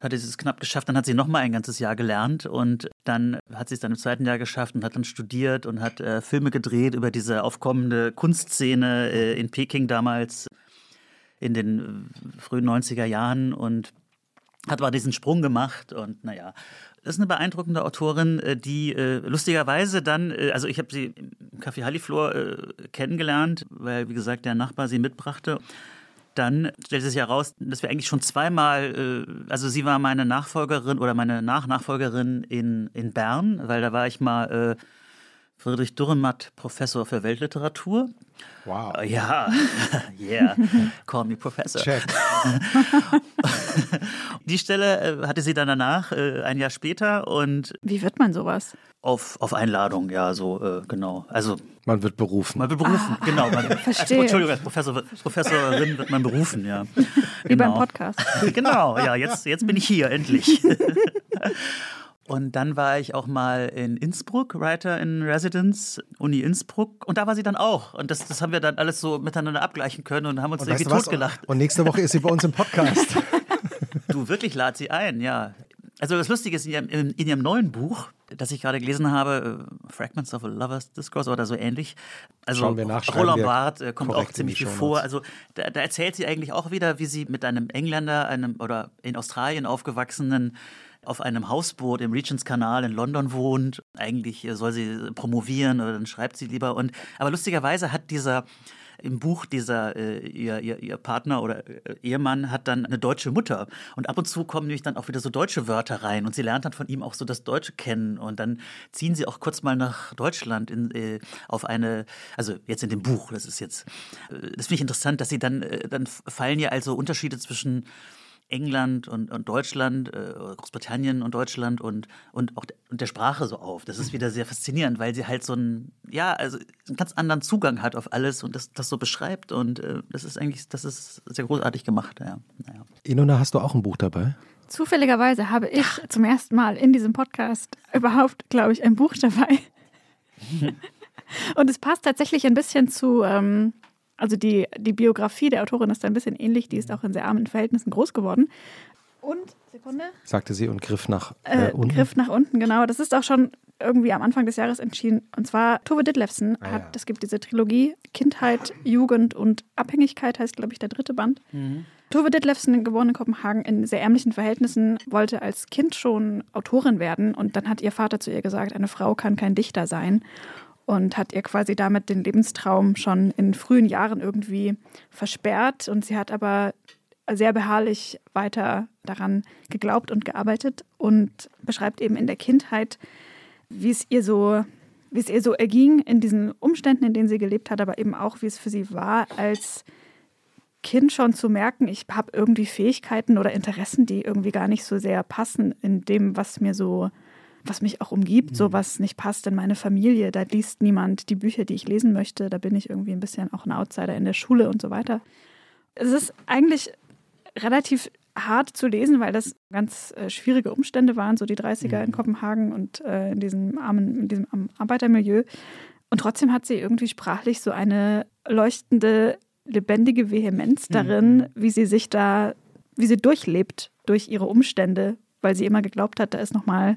S3: hatte sie es knapp geschafft, dann hat sie noch mal ein ganzes Jahr gelernt und dann hat sie es dann im zweiten Jahr geschafft und hat dann studiert und hat äh, Filme gedreht über diese aufkommende Kunstszene äh, in Peking damals in den äh, frühen 90er Jahren und hat aber diesen Sprung gemacht und naja, ist eine beeindruckende Autorin, äh, die äh, lustigerweise dann, äh, also ich habe sie im Café Halliflor äh, kennengelernt, weil wie gesagt der Nachbar sie mitbrachte. Dann stellte sich heraus, dass wir eigentlich schon zweimal, äh, also sie war meine Nachfolgerin oder meine Nachnachfolgerin in, in Bern, weil da war ich mal äh, Friedrich Dürrematt Professor für Weltliteratur.
S2: Wow.
S3: Äh, Ja, yeah, call me Professor.
S2: Check.
S3: Die Stelle äh, hatte sie dann danach, äh, ein Jahr später und
S1: Wie wird man sowas?
S3: auf, auf Einladung, ja, so, genau. Also,
S2: Man wird berufen.
S3: man wird berufen, genau. Man, als,
S1: verstehe.
S3: Entschuldigung, als Professor, Professorin wird man berufen, ja.
S1: Wie beim
S3: Genau.
S1: Podcast.
S3: Genau, ja, jetzt, jetzt bin ich hier, endlich. Und dann war ich auch mal in Innsbruck, Writer in Residence, Uni Innsbruck. Und da war sie dann auch. Und das, das haben wir dann alles so miteinander abgleichen können und haben uns
S2: Und
S3: irgendwie totgelacht.
S2: Und nächste Woche ist sie bei uns im Podcast.
S3: Du, wirklich lad sie ein, ja. Also das Lustige ist, in ihrem, in, ihrem neuen Buch, das ich gerade gelesen habe, äh, Fragments of a Lover's Discourse oder so ähnlich. Also
S2: Schauen wir nach,
S3: Roland Barth äh, kommt auch ziemlich viel vor. Also da, da, erzählt sie eigentlich auch wieder, wie sie mit einem Engländer, einem oder in Australien aufgewachsenen auf einem Hausboot im Regents-Kanal in London wohnt. Eigentlich soll sie promovieren oder dann schreibt sie lieber. Und aber lustigerweise hat dieser im Buch dieser äh, ihr, ihr, ihr, Partner oder äh, Ehemann hat dann eine deutsche Mutter und ab und zu kommen nämlich dann auch wieder so deutsche Wörter rein und sie lernt dann von ihm auch so das Deutsche kennen und dann ziehen sie auch kurz mal nach Deutschland in, äh, auf eine also jetzt in dem Buch das ist jetzt äh, das finde ich interessant dass sie dann äh, dann fallen ja also Unterschiede zwischen England und, und Deutschland, äh, Großbritannien und Deutschland und, und auch de, und der Sprache so auf. Das ist wieder sehr faszinierend, weil sie halt so einen, ja, also einen ganz anderen Zugang hat auf alles und das, das so beschreibt. Und äh, das ist eigentlich, das ist sehr großartig gemacht. Ja. Naja.
S2: Inona, hast du auch ein Buch dabei?
S1: Zufälligerweise habe ich zum ersten Mal in diesem Podcast überhaupt, glaube ich, ein Buch dabei. und es passt tatsächlich ein bisschen zu ähm, also die, die Biografie der Autorin ist ein bisschen ähnlich, die ist auch in sehr armen Verhältnissen groß geworden. Und, Sekunde.
S2: Sagte sie und griff nach äh,
S1: äh, unten. Griff nach unten, genau. Das ist auch schon irgendwie am Anfang des Jahres entschieden. Und zwar Tove Ditlevsen ah, hat, es gibt diese Trilogie Kindheit, Jugend und Abhängigkeit, heißt, glaube ich, der dritte Band. Mhm. Tove Ditlevsen, geboren in Kopenhagen, in sehr ärmlichen Verhältnissen, wollte als Kind schon Autorin werden. Und dann hat ihr Vater zu ihr gesagt, eine Frau kann kein Dichter sein und hat ihr quasi damit den Lebenstraum schon in frühen Jahren irgendwie versperrt. Und sie hat aber sehr beharrlich weiter daran geglaubt und gearbeitet und beschreibt eben in der Kindheit, wie es ihr so, wie es ihr so erging in diesen Umständen, in denen sie gelebt hat, aber eben auch, wie es für sie war, als Kind schon zu merken, ich habe irgendwie Fähigkeiten oder Interessen, die irgendwie gar nicht so sehr passen in dem, was mir so was mich auch umgibt, mhm. so was nicht passt in meine Familie. Da liest niemand die Bücher, die ich lesen möchte. Da bin ich irgendwie ein bisschen auch ein Outsider in der Schule und so weiter. Es ist eigentlich relativ hart zu lesen, weil das ganz äh, schwierige Umstände waren, so die 30er mhm. in Kopenhagen und äh, in diesem armen, in diesem Arbeitermilieu. Und trotzdem hat sie irgendwie sprachlich so eine leuchtende, lebendige Vehemenz mhm. darin, mhm. wie sie sich da, wie sie durchlebt durch ihre Umstände, weil sie immer geglaubt hat, da ist nochmal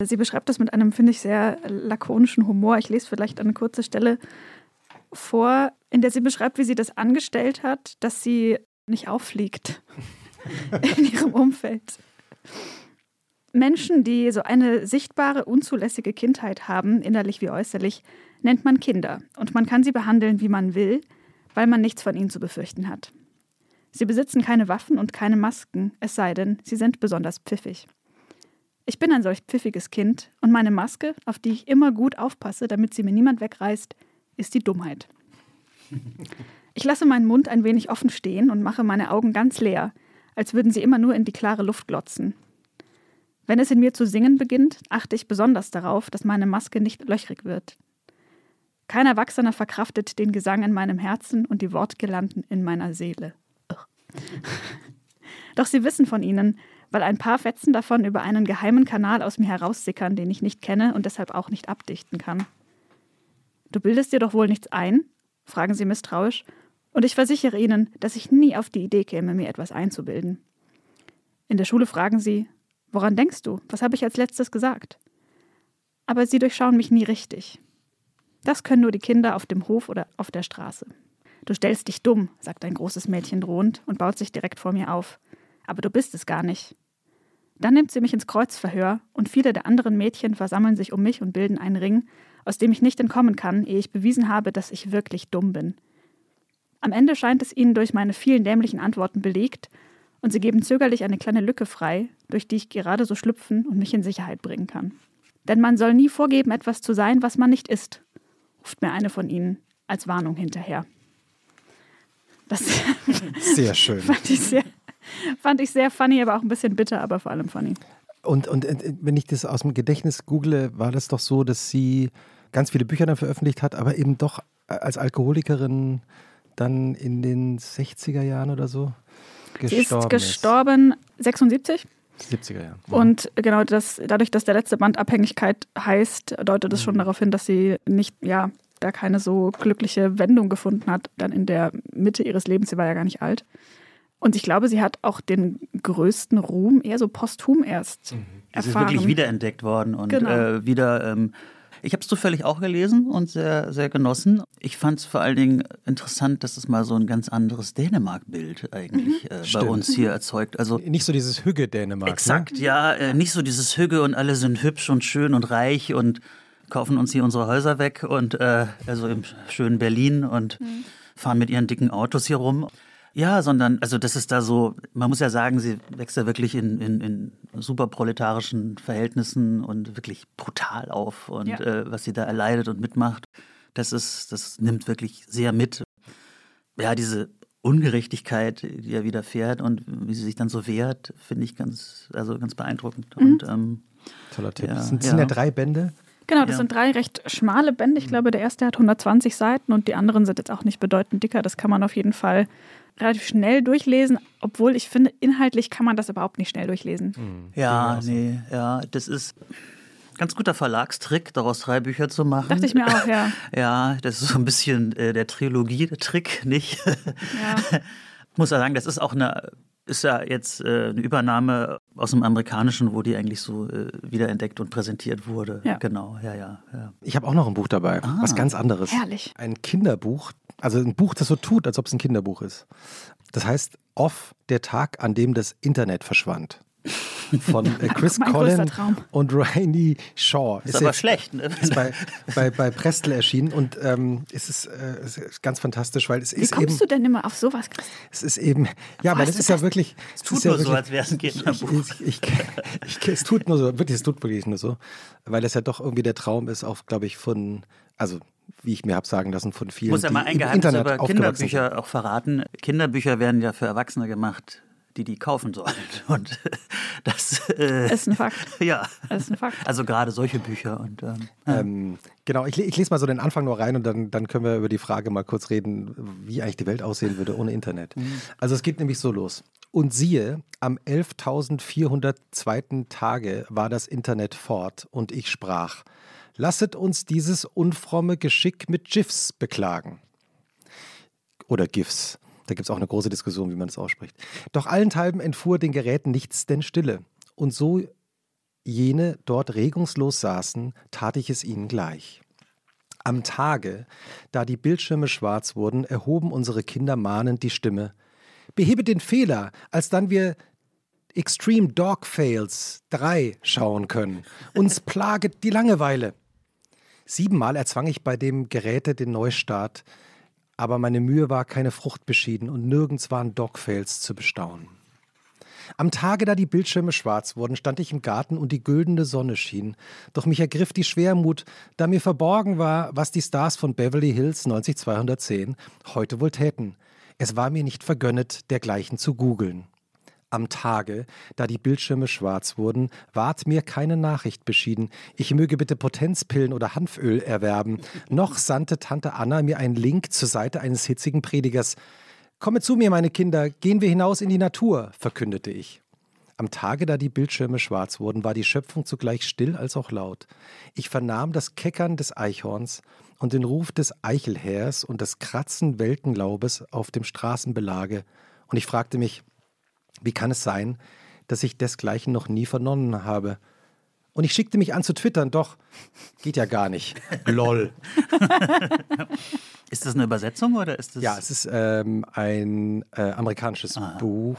S1: Sie beschreibt das mit einem, finde ich, sehr lakonischen Humor. Ich lese vielleicht eine kurze Stelle vor, in der sie beschreibt, wie sie das angestellt hat, dass sie nicht auffliegt in ihrem Umfeld. Menschen, die so eine sichtbare, unzulässige Kindheit haben, innerlich wie äußerlich, nennt man Kinder. Und man kann sie behandeln, wie man will, weil man nichts von ihnen zu befürchten hat. Sie besitzen keine Waffen und keine Masken, es sei denn, sie sind besonders pfiffig. Ich bin ein solch pfiffiges Kind und meine Maske, auf die ich immer gut aufpasse, damit sie mir niemand wegreißt, ist die Dummheit. Ich lasse meinen Mund ein wenig offen stehen und mache meine Augen ganz leer, als würden sie immer nur in die klare Luft glotzen. Wenn es in mir zu singen beginnt, achte ich besonders darauf, dass meine Maske nicht löchrig wird. Kein Erwachsener verkraftet den Gesang in meinem Herzen und die Wortgelanden in meiner Seele. Doch sie wissen von ihnen, weil ein paar Fetzen davon über einen geheimen Kanal aus mir heraussickern, den ich nicht kenne und deshalb auch nicht abdichten kann. Du bildest dir doch wohl nichts ein? fragen sie misstrauisch, und ich versichere ihnen, dass ich nie auf die Idee käme, mir etwas einzubilden. In der Schule fragen sie, woran denkst du? Was habe ich als letztes gesagt? Aber sie durchschauen mich nie richtig. Das können nur die Kinder auf dem Hof oder auf der Straße. Du stellst dich dumm, sagt ein großes Mädchen drohend und baut sich direkt vor mir auf aber du bist es gar nicht. Dann nimmt sie mich ins Kreuzverhör und viele der anderen Mädchen versammeln sich um mich und bilden einen Ring, aus dem ich nicht entkommen kann, ehe ich bewiesen habe, dass ich wirklich dumm bin. Am Ende scheint es ihnen durch meine vielen dämlichen Antworten belegt, und sie geben zögerlich eine kleine Lücke frei, durch die ich gerade so schlüpfen und mich in Sicherheit bringen kann. Denn man soll nie vorgeben, etwas zu sein, was man nicht ist, ruft mir eine von ihnen als Warnung hinterher.
S2: Das sehr schön.
S1: Fand ich sehr, Fand ich sehr funny, aber auch ein bisschen bitter, aber vor allem funny.
S2: Und, und äh, wenn ich das aus dem Gedächtnis google, war das doch so, dass sie ganz viele Bücher dann veröffentlicht hat, aber eben doch als Alkoholikerin dann in den 60er Jahren oder so
S1: gestorben Sie ist gestorben ist. 76.
S2: 70er Jahre.
S1: Mhm. Und genau das, dadurch, dass der letzte Band Abhängigkeit heißt, deutet es mhm. schon darauf hin, dass sie nicht, ja, da keine so glückliche Wendung gefunden hat, dann in der Mitte ihres Lebens. Sie war ja gar nicht alt. Und ich glaube, sie hat auch den größten Ruhm eher so posthum erst mhm. erfahren. Sie ist
S3: wirklich wiederentdeckt worden und genau. äh, wieder ähm, ich habe es zufällig auch gelesen und sehr, sehr genossen. Ich fand es vor allen Dingen interessant, dass es mal so ein ganz anderes Dänemark-Bild eigentlich mhm. äh, bei uns hier erzeugt. Also
S2: nicht so dieses Hügge-Dänemark.
S3: Exakt,
S2: ne?
S3: ja, äh, nicht so dieses Hügge und alle sind hübsch und schön und reich und kaufen uns hier unsere Häuser weg und äh, also im schönen Berlin und mhm. fahren mit ihren dicken Autos hier rum. Ja, sondern, also das ist da so, man muss ja sagen, sie wächst ja wirklich in, in, in super proletarischen Verhältnissen und wirklich brutal auf und ja. äh, was sie da erleidet und mitmacht, das ist, das nimmt wirklich sehr mit. Ja, diese Ungerechtigkeit, die er widerfährt und wie sie sich dann so wehrt, finde ich ganz, also ganz beeindruckend. Mhm. Und, ähm,
S2: Toller Tipp. Ja, das sind, ja. ja drei Bände.
S1: Genau, das ja. sind drei recht schmale Bände. Ich mhm. glaube, der erste hat 120 Seiten und die anderen sind jetzt auch nicht bedeutend dicker. Das kann man auf jeden Fall relativ schnell durchlesen, obwohl ich finde, inhaltlich kann man das überhaupt nicht schnell durchlesen.
S3: Mhm. Ja, nee, ja, das ist ganz guter Verlagstrick, daraus drei Bücher zu machen.
S1: Dachte ich mir auch, ja.
S3: ja, das ist so ein bisschen äh, der Trilogie-Trick, nicht? Ja. muss ja sagen, das ist auch eine ist ja jetzt äh, eine Übernahme aus dem Amerikanischen, wo die eigentlich so äh, wiederentdeckt und präsentiert wurde. Ja. Genau, ja, ja. ja.
S2: Ich habe auch noch ein Buch dabei, ah, was ganz anderes.
S1: Herrlich.
S2: Ein Kinderbuch, also ein Buch, das so tut, als ob es ein Kinderbuch ist. Das heißt Off, der Tag, an dem das Internet verschwand von äh, Chris Collin und Rainy Shaw.
S3: Ist, ist aber schlecht. Ne?
S2: Ist bei, bei, bei Prestel erschienen und ähm, es, ist, äh, es ist ganz fantastisch, weil es
S1: Wie
S2: ist
S1: kommst
S2: eben,
S1: du denn immer auf sowas, Chris?
S2: Es ist eben, ja, weil es ist ja wirklich...
S3: Es tut nur ja so, als wäre es ein Kinderbuch.
S2: Ich, ich, ich, es tut nur so, wirklich, es tut wirklich nur so, weil es ja doch irgendwie der Traum ist, auch, glaube ich, von, also wie ich mir habe sagen lassen von vielen. Ich
S3: muss ja mal ein Geheimnis über Kinderbücher auch verraten. Kinderbücher werden ja für Erwachsene gemacht die die kaufen sollen. Und das
S1: äh, ist ein Fakt.
S3: Ja,
S1: ist ein Fakt.
S3: Also gerade solche Bücher. Und, ähm,
S2: ähm, genau, ich, ich, lese mal so den Anfang nur rein und dann, dann können wir über die Frage mal kurz reden, wie eigentlich die Welt aussehen würde ohne Internet. Mhm. Also es geht nämlich so los. Und siehe, am 11.402. Tage war das Internet fort und ich sprach, lasset uns dieses unfromme Geschick mit GIFs beklagen. Oder GIFs. Da gibt es auch eine große Diskussion, wie man das ausspricht. Doch allenthalben entfuhr den Geräten nichts denn Stille. Und so jene dort regungslos saßen, tat ich es ihnen gleich. Am Tage, da die Bildschirme schwarz wurden, erhoben unsere Kinder mahnend die Stimme. Behebe den Fehler, als dann wir Extreme Dog Fails 3 schauen können. Uns plaget die Langeweile. Siebenmal erzwang ich bei dem Geräte den Neustart aber meine Mühe war keine Frucht beschieden und nirgends waren Dogfails zu bestaunen. Am Tage, da die Bildschirme schwarz wurden, stand ich im Garten und die güldene Sonne schien. Doch mich ergriff die Schwermut, da mir verborgen war, was die Stars von Beverly Hills 90210 heute wohl täten. Es war mir nicht vergönnet, dergleichen zu googeln am Tage, da die Bildschirme schwarz wurden, ward mir keine Nachricht beschieden, ich möge bitte Potenzpillen oder Hanföl erwerben. Noch sandte Tante Anna mir einen Link zur Seite eines hitzigen Predigers. Komme zu mir, meine Kinder, gehen wir hinaus in die Natur, verkündete ich. Am Tage, da die Bildschirme schwarz wurden, war die Schöpfung zugleich still als auch laut. Ich vernahm das Keckern des Eichhorns und den Ruf des Eichelhähers und das Kratzen welken Laubes auf dem Straßenbelage, und ich fragte mich, wie kann es sein, dass ich desgleichen noch nie vernommen habe? Und ich schickte mich an zu twittern, doch geht ja gar nicht. Lol.
S3: ist das eine Übersetzung oder ist das?
S2: Ja, es ist ähm, ein äh, amerikanisches Aha. Buch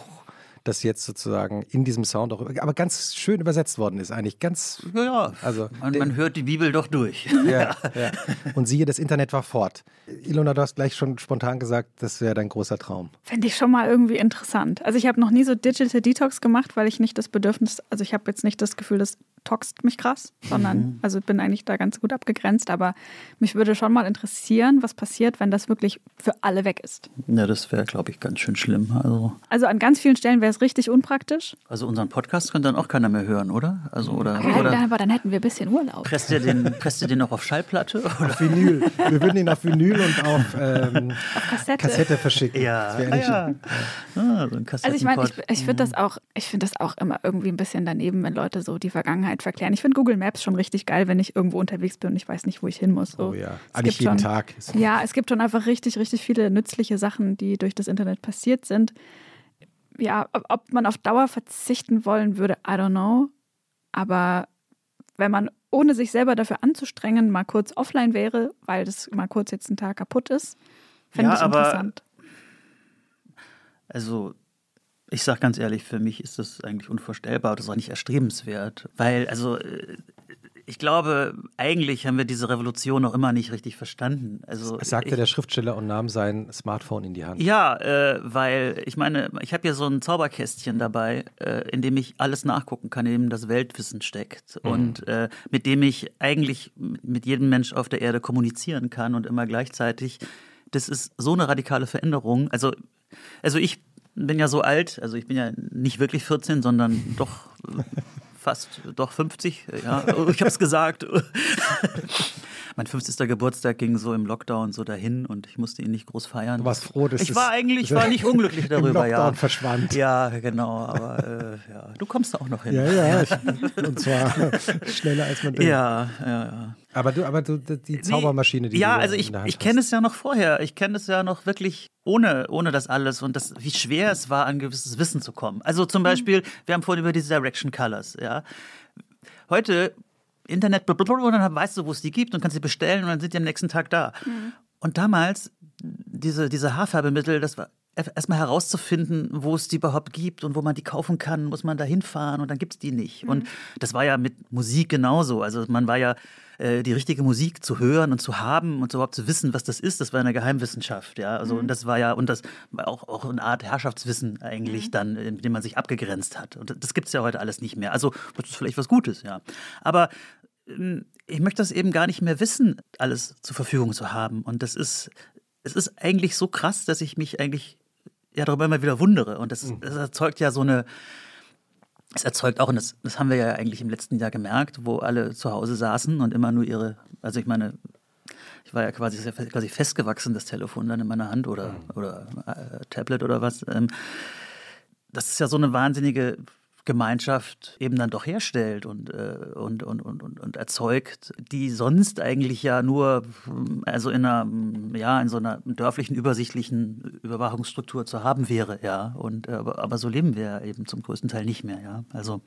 S2: das jetzt sozusagen in diesem Sound auch, aber ganz schön übersetzt worden ist, eigentlich ganz.
S3: Ja, ja. Also, man, man hört die Bibel doch durch.
S2: Ja, ja. Und siehe, das Internet war fort. Ilona, du hast gleich schon spontan gesagt, das wäre dein großer Traum.
S1: Fände ich schon mal irgendwie interessant. Also ich habe noch nie so Digital Detox gemacht, weil ich nicht das Bedürfnis, also ich habe jetzt nicht das Gefühl, dass toxt mich krass, sondern mhm. also bin eigentlich da ganz gut abgegrenzt. Aber mich würde schon mal interessieren, was passiert, wenn das wirklich für alle weg ist.
S3: Ja, das wäre, glaube ich, ganz schön schlimm. Also,
S1: also an ganz vielen Stellen wäre es richtig unpraktisch.
S3: Also unseren Podcast könnte dann auch keiner mehr hören, oder? Also, oder,
S1: ja,
S3: oder
S1: aber dann hätten wir ein bisschen Urlaub.
S3: Presst ihr den, presst ihr den noch auf Schallplatte? Oder?
S2: Auf Vinyl. Wir würden ihn auf Vinyl und auf, ähm, auf Kassette. Kassette. verschicken.
S3: Ja, ah, ja.
S1: Ah, so ein also ich meine, ich, ich finde das, auch, find das auch immer irgendwie ein bisschen daneben, wenn Leute so die Vergangenheit verklären. Ich finde Google Maps schon richtig geil, wenn ich irgendwo unterwegs bin und ich weiß nicht, wo ich hin muss. So.
S2: Oh ja, eigentlich jeden
S1: schon,
S2: Tag.
S1: Ja, es gibt schon einfach richtig, richtig viele nützliche Sachen, die durch das Internet passiert sind. Ja, ob man auf Dauer verzichten wollen würde, I don't know. Aber wenn man ohne sich selber dafür anzustrengen, mal kurz offline wäre, weil das mal kurz jetzt ein Tag kaputt ist, fände ja, ich interessant.
S3: Also ich sage ganz ehrlich, für mich ist das eigentlich unvorstellbar. Das ist auch nicht erstrebenswert. Weil, also, äh, ich glaube, eigentlich haben wir diese Revolution noch immer nicht richtig verstanden. Also,
S2: es sagte
S3: ich,
S2: der Schriftsteller und nahm sein Smartphone in die Hand.
S3: Ja, äh, weil ich meine, ich habe ja so ein Zauberkästchen dabei, äh, in dem ich alles nachgucken kann, in dem das Weltwissen steckt. Mhm. Und äh, mit dem ich eigentlich mit jedem Mensch auf der Erde kommunizieren kann und immer gleichzeitig. Das ist so eine radikale Veränderung. Also, also ich bin ja so alt, also ich bin ja nicht wirklich 14, sondern doch fast, doch 50. Ja, ich habe es gesagt. mein 50. Geburtstag ging so im Lockdown so dahin und ich musste ihn nicht groß feiern.
S2: Du warst froh, dass
S3: ich war eigentlich war nicht unglücklich darüber. Im
S2: Lockdown
S3: ja.
S2: verschwand.
S3: Ja, genau. Aber äh, ja, du kommst da auch noch hin.
S2: Ja, ja. Ich, und zwar schneller als man denkt.
S3: Ja, ja, ja.
S2: Aber du, aber du, die Zaubermaschine, die
S3: Ja, also ich, ich kenne es ja noch vorher. Ich kenne es ja noch wirklich ohne, ohne das alles und das, wie schwer es war, an gewisses Wissen zu kommen. Also zum mhm. Beispiel, wir haben vorhin über diese Direction Colors, ja. Heute Internet, und dann weißt du, wo es die gibt und kannst sie bestellen und dann sind die am nächsten Tag da. Mhm. Und damals, diese, diese Haarfärbemittel, das war erstmal herauszufinden, wo es die überhaupt gibt und wo man die kaufen kann, muss man da hinfahren und dann gibt es die nicht. Mhm. Und das war ja mit Musik genauso. Also man war ja äh, die richtige Musik zu hören und zu haben und überhaupt zu wissen, was das ist, das war eine Geheimwissenschaft, ja. Also mhm. und das war ja, und das war auch, auch eine Art Herrschaftswissen eigentlich mhm. dann, in dem man sich abgegrenzt hat. Und das gibt es ja heute alles nicht mehr. Also das ist vielleicht was Gutes, ja. Aber ich möchte das eben gar nicht mehr wissen, alles zur Verfügung zu haben. Und das ist, es ist eigentlich so krass, dass ich mich eigentlich ja darüber immer wieder wundere. Und das, mhm. das erzeugt ja so eine, es erzeugt auch, und das, das haben wir ja eigentlich im letzten Jahr gemerkt, wo alle zu Hause saßen und immer nur ihre, also ich meine, ich war ja quasi, quasi festgewachsen, das Telefon dann in meiner Hand oder, mhm. oder äh, Tablet oder was. Ähm, das ist ja so eine wahnsinnige Gemeinschaft eben dann doch herstellt und, äh, und, und, und, und, erzeugt, die sonst eigentlich ja nur also in einer, ja, in so einer dörflichen, übersichtlichen Überwachungsstruktur zu haben wäre, ja. Und, äh, aber, aber so leben wir eben zum größten Teil nicht mehr, ja. Also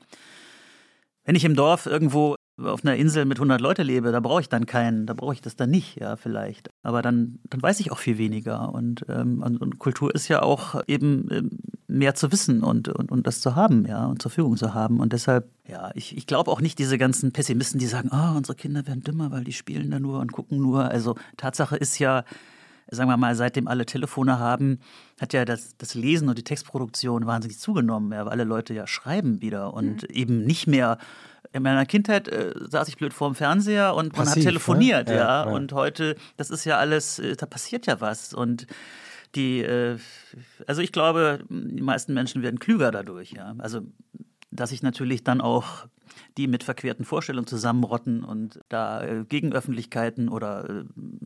S3: wenn ich im Dorf irgendwo auf einer Insel mit 100 Leute lebe, da brauche ich dann keinen, da brauche ich das dann nicht, ja, vielleicht. Aber dann, dann weiß ich auch viel weniger. Und, ähm, und, und Kultur ist ja auch eben ähm, mehr zu wissen und, und, und das zu haben, ja, und zur Verfügung zu haben. Und deshalb, ja, ich, ich glaube auch nicht diese ganzen Pessimisten, die sagen, oh, unsere Kinder werden dümmer, weil die spielen da nur und gucken nur. Also Tatsache ist ja, sagen wir mal, seitdem alle Telefone haben, hat ja das, das Lesen und die Textproduktion wahnsinnig zugenommen, ja, weil alle Leute ja schreiben wieder und mhm. eben nicht mehr in meiner Kindheit äh, saß ich blöd vorm Fernseher und man Passiv, hat telefoniert, ne? ja, ja, ja. Und heute, das ist ja alles, äh, da passiert ja was. Und die, äh, also ich glaube, die meisten Menschen werden klüger dadurch, ja. Also, dass ich natürlich dann auch die mit verquerten Vorstellungen zusammenrotten und da äh, Gegenöffentlichkeiten oder äh,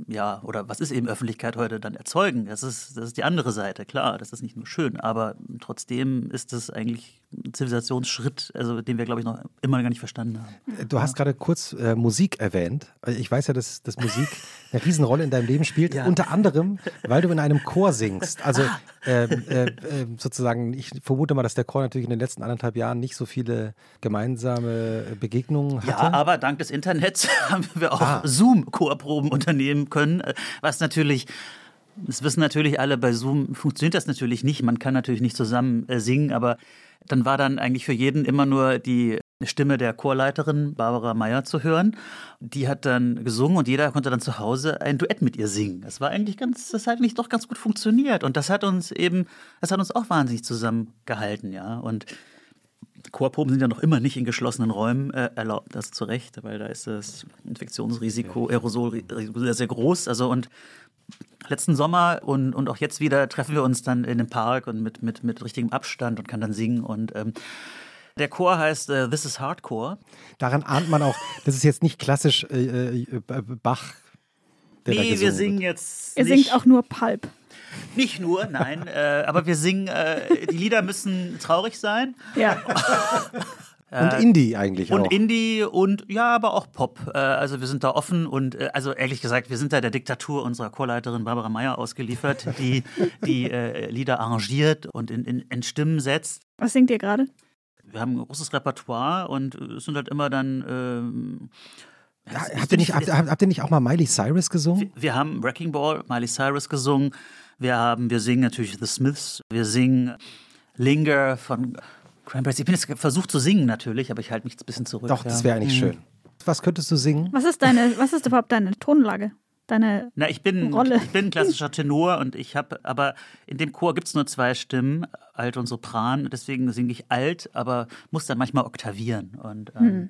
S3: ja, oder was ist eben Öffentlichkeit heute dann erzeugen. Das ist, das ist die andere Seite, klar, das ist nicht nur schön, aber trotzdem ist das eigentlich ein Zivilisationsschritt, also den wir, glaube ich, noch immer gar nicht verstanden haben.
S2: Du hast gerade kurz äh, Musik erwähnt. Ich weiß ja, dass, dass Musik eine Riesenrolle in deinem Leben spielt, ja. unter anderem, weil du in einem Chor singst. Also äh, äh, sozusagen, ich vermute mal, dass der Chor natürlich in den letzten anderthalb Jahren nicht so viele gemeinsame Begegnungen hatte.
S3: Ja, aber dank des Internets haben wir auch ah. Zoom-Chorproben unternehmen können, was natürlich das wissen natürlich alle, bei Zoom funktioniert das natürlich nicht. Man kann natürlich nicht zusammen äh, singen, aber dann war dann eigentlich für jeden immer nur die Stimme der Chorleiterin Barbara Meyer zu hören. Die hat dann gesungen und jeder konnte dann zu Hause ein Duett mit ihr singen. Das war eigentlich ganz, das hat eigentlich doch ganz gut funktioniert und das hat uns eben, das hat uns auch wahnsinnig zusammengehalten, ja. Und Chorproben sind ja noch immer nicht in geschlossenen Räumen äh, erlaubt, das zu Recht, weil da ist das Infektionsrisiko, Aerosolrisiko sehr, sehr groß. Also und letzten Sommer und, und auch jetzt wieder treffen wir uns dann in dem Park und mit, mit, mit richtigem Abstand und kann dann singen und ähm, der Chor heißt äh, This is Hardcore.
S2: Daran ahnt man auch, das ist jetzt nicht klassisch äh, äh, Bach. Der
S3: Nee, wir
S2: wird.
S3: singen jetzt
S1: Ihr
S3: nicht,
S1: singt auch nur Pulp.
S3: Nicht nur, nein, äh, aber wir singen, äh, die Lieder müssen traurig sein
S1: Ja.
S2: Und Indie eigentlich auch.
S3: und Indie und ja, aber auch Pop. Äh, also wir sind da offen und äh, also ehrlich gesagt, wir sind da der Diktatur unserer Chorleiterin Barbara Meyer ausgeliefert, die die äh, Lieder arrangiert und in, in, in Stimmen setzt.
S1: Was singt ihr gerade?
S3: Wir haben ein großes Repertoire und äh, es sind halt immer dann ähm,
S2: Ja, habt, ihr nicht, habt, habt habt ihr nicht auch mal Miley Cyrus gesungen?
S3: Wir haben Wrecking Ball, Miley Cyrus gesungen. Wir haben, wir singen natürlich The Smiths. Wir singen Linger von Cranberries. Ich bin jetzt versucht zu singen natürlich, aber ich halte mich ein bisschen zurück.
S2: Doch, das
S3: ja.
S2: wäre eigentlich schön. Was könntest du singen?
S1: Was ist deine, was ist überhaupt deine Tonlage? Deine
S3: Na, ich bin,
S1: Rolle.
S3: ich bin klassischer Tenor und ich habe, aber in dem Chor gibt es nur zwei Stimmen, Alt und Sopran. Deswegen singe ich alt, aber muss dann manchmal oktavieren. Und ähm,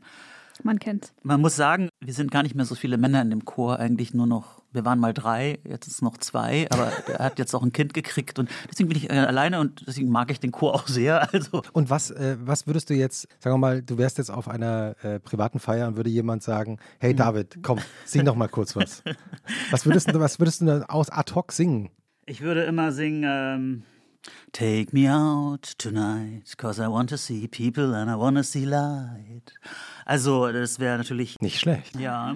S1: man kennt's.
S3: man muss sagen, wir sind gar nicht mehr so viele Männer in dem Chor, eigentlich nur noch, wir waren mal drei, jetzt ist noch zwei, aber er hat jetzt auch ein Kind gekriegt und deswegen bin ich äh, alleine und deswegen mag ich den Chor auch sehr. Also
S2: Und was, äh, was würdest du jetzt, sagen wir mal, du wärst jetzt auf einer äh, privaten Feier und würde jemand sagen, hey
S3: Mhm.
S2: David, komm, sing doch mal kurz was. Was würdest du, was würdest du denn aus ad hoc singen?
S3: ich würde immer singen, ähm, Take me out tonight, cause I want to see people and I want to see light. Also das wäre natürlich
S2: Nicht schlecht.
S3: Ja.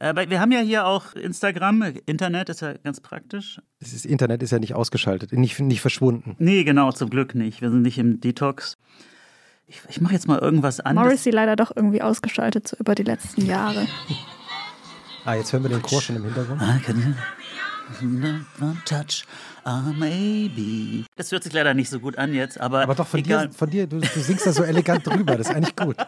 S3: Aber wir haben ja hier auch Instagram, Internet ist ja ganz praktisch.
S2: Das ist, Internet ist ja nicht ausgeschaltet, nicht, nicht verschwunden.
S3: Nee, genau, zum Glück nicht. Wir sind nicht im Detox. Ich, ich mache jetzt mal irgendwas anderes.
S1: Morrissey leider doch irgendwie ausgeschaltet, so über die letzten Jahre.
S2: Ah, jetzt hören wir den Chor schon im Hintergrund.
S3: Can one touch, ah, maybe. Das hört sich leider nicht so gut an jetzt, aber,
S2: Aber doch von
S3: egal.
S2: dir, von dir du, du singst da so elegant drüber, das ist eigentlich gut.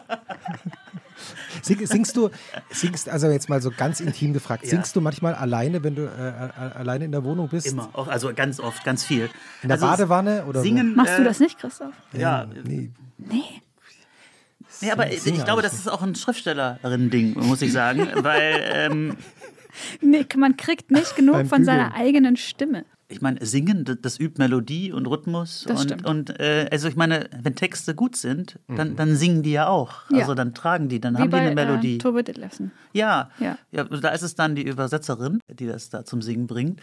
S2: Sing, singst du, singst, also jetzt mal so ganz intim gefragt,
S3: Ja.
S2: singst du manchmal alleine, wenn du äh, äh, alleine in der Wohnung bist?
S3: Immer, auch, also ganz oft, ganz viel.
S2: In der
S3: also
S2: Badewanne oder
S3: Singen.
S1: Machst du
S3: äh,
S1: das nicht, Christoph?
S3: Ja,
S2: Nee,
S1: Nee.
S3: nee, aber ich, ich glaube, das ist auch ein Schriftstellerin-Ding, muss ich sagen, weil ähm,
S1: Nee, man kriegt nicht genug von seiner
S2: Bügeln.
S1: eigenen Stimme.
S3: Ich meine, Singen, das, das übt Melodie und Rhythmus.
S1: Das
S3: und
S1: stimmt.
S3: und äh, also ich meine, wenn Texte gut sind, dann, dann singen die ja auch.
S1: Ja.
S3: Also dann tragen die, dann
S1: Wie
S3: haben die
S1: bei
S3: eine Melodie.
S1: Äh, Tobe Ditlevsen.
S3: ja.
S1: Ja.
S3: ja, da ist es dann die Übersetzerin, die das da zum Singen bringt.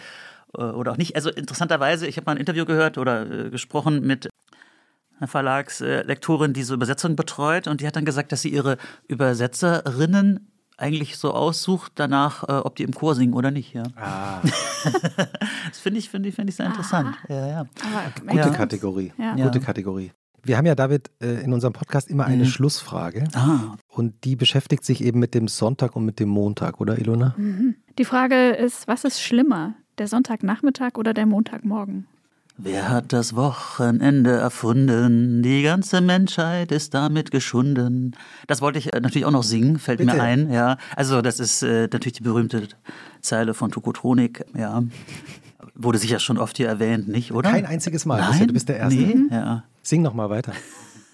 S3: Äh, Oder auch nicht. Also interessanterweise, ich habe mal ein Interview gehört oder äh, gesprochen mit einer Verlagslektorin, die so Übersetzungen betreut und die hat dann gesagt, dass sie ihre Übersetzerinnen eigentlich so aussucht danach, äh, ob die im Chor singen oder nicht. Ja.
S2: Ah,
S3: Das finde ich, finde ich, finde ich sehr interessant. Ja, ja.
S2: Gute
S1: Ja.
S2: Kategorie.
S1: Ja.
S2: Gute. Kategorie. Wir haben ja, David, äh, in unserem Podcast immer eine
S3: Mhm.
S2: Schlussfrage
S3: Ah,
S2: und die beschäftigt sich eben mit dem Sonntag und mit dem Montag, oder Ilona?
S1: Die Frage ist, was ist schlimmer? Der Sonntagnachmittag oder der Montagmorgen?
S3: Wer hat das Wochenende erfunden? Die ganze Menschheit ist damit geschunden. Das wollte ich äh, natürlich auch noch singen, fällt
S2: Bitte.
S3: mir ein. Ja, also das ist äh, natürlich die berühmte Zeile von Tokotronik. Ja, wurde sicher schon oft hier erwähnt, nicht? Oder?
S2: Kein einziges Mal.
S3: Nein.
S2: Du bist der Erste.
S3: Nee, ja.
S2: Sing noch mal weiter.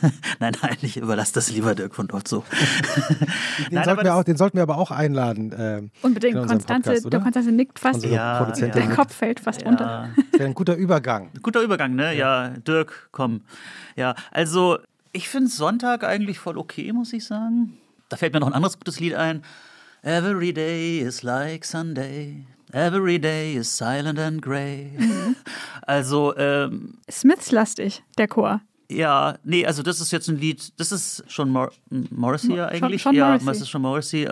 S3: Nein, nein, ich überlasse das lieber Dirk von Otto.
S2: Den,
S3: Nein,
S2: sollten, wir auch, den sollten wir aber auch einladen. ähm,
S1: Unbedingt. Konstanze,
S2: Podcast,
S1: der Konstanze nickt fast.
S3: Ja,
S2: Produzentin.
S1: Der Kopf fällt fast runter.
S3: Ja.
S2: Wäre ein guter Übergang.
S3: Guter Übergang, ne? Ja, Dirk, komm. Ja, also ich finde Sonntag eigentlich voll okay, muss ich sagen. Da fällt mir noch ein anderes gutes Lied ein. Every day is like Sunday. Every day is silent and grey. Also, ähm,
S1: Smiths-lastig, der Chor.
S3: Ja, nee, also das ist jetzt ein Lied, das ist schon Mor Morrissey ja
S1: Schon-
S3: eigentlich.
S1: schon
S3: ja,
S1: Morrissey.
S3: das ist schon Morrissey.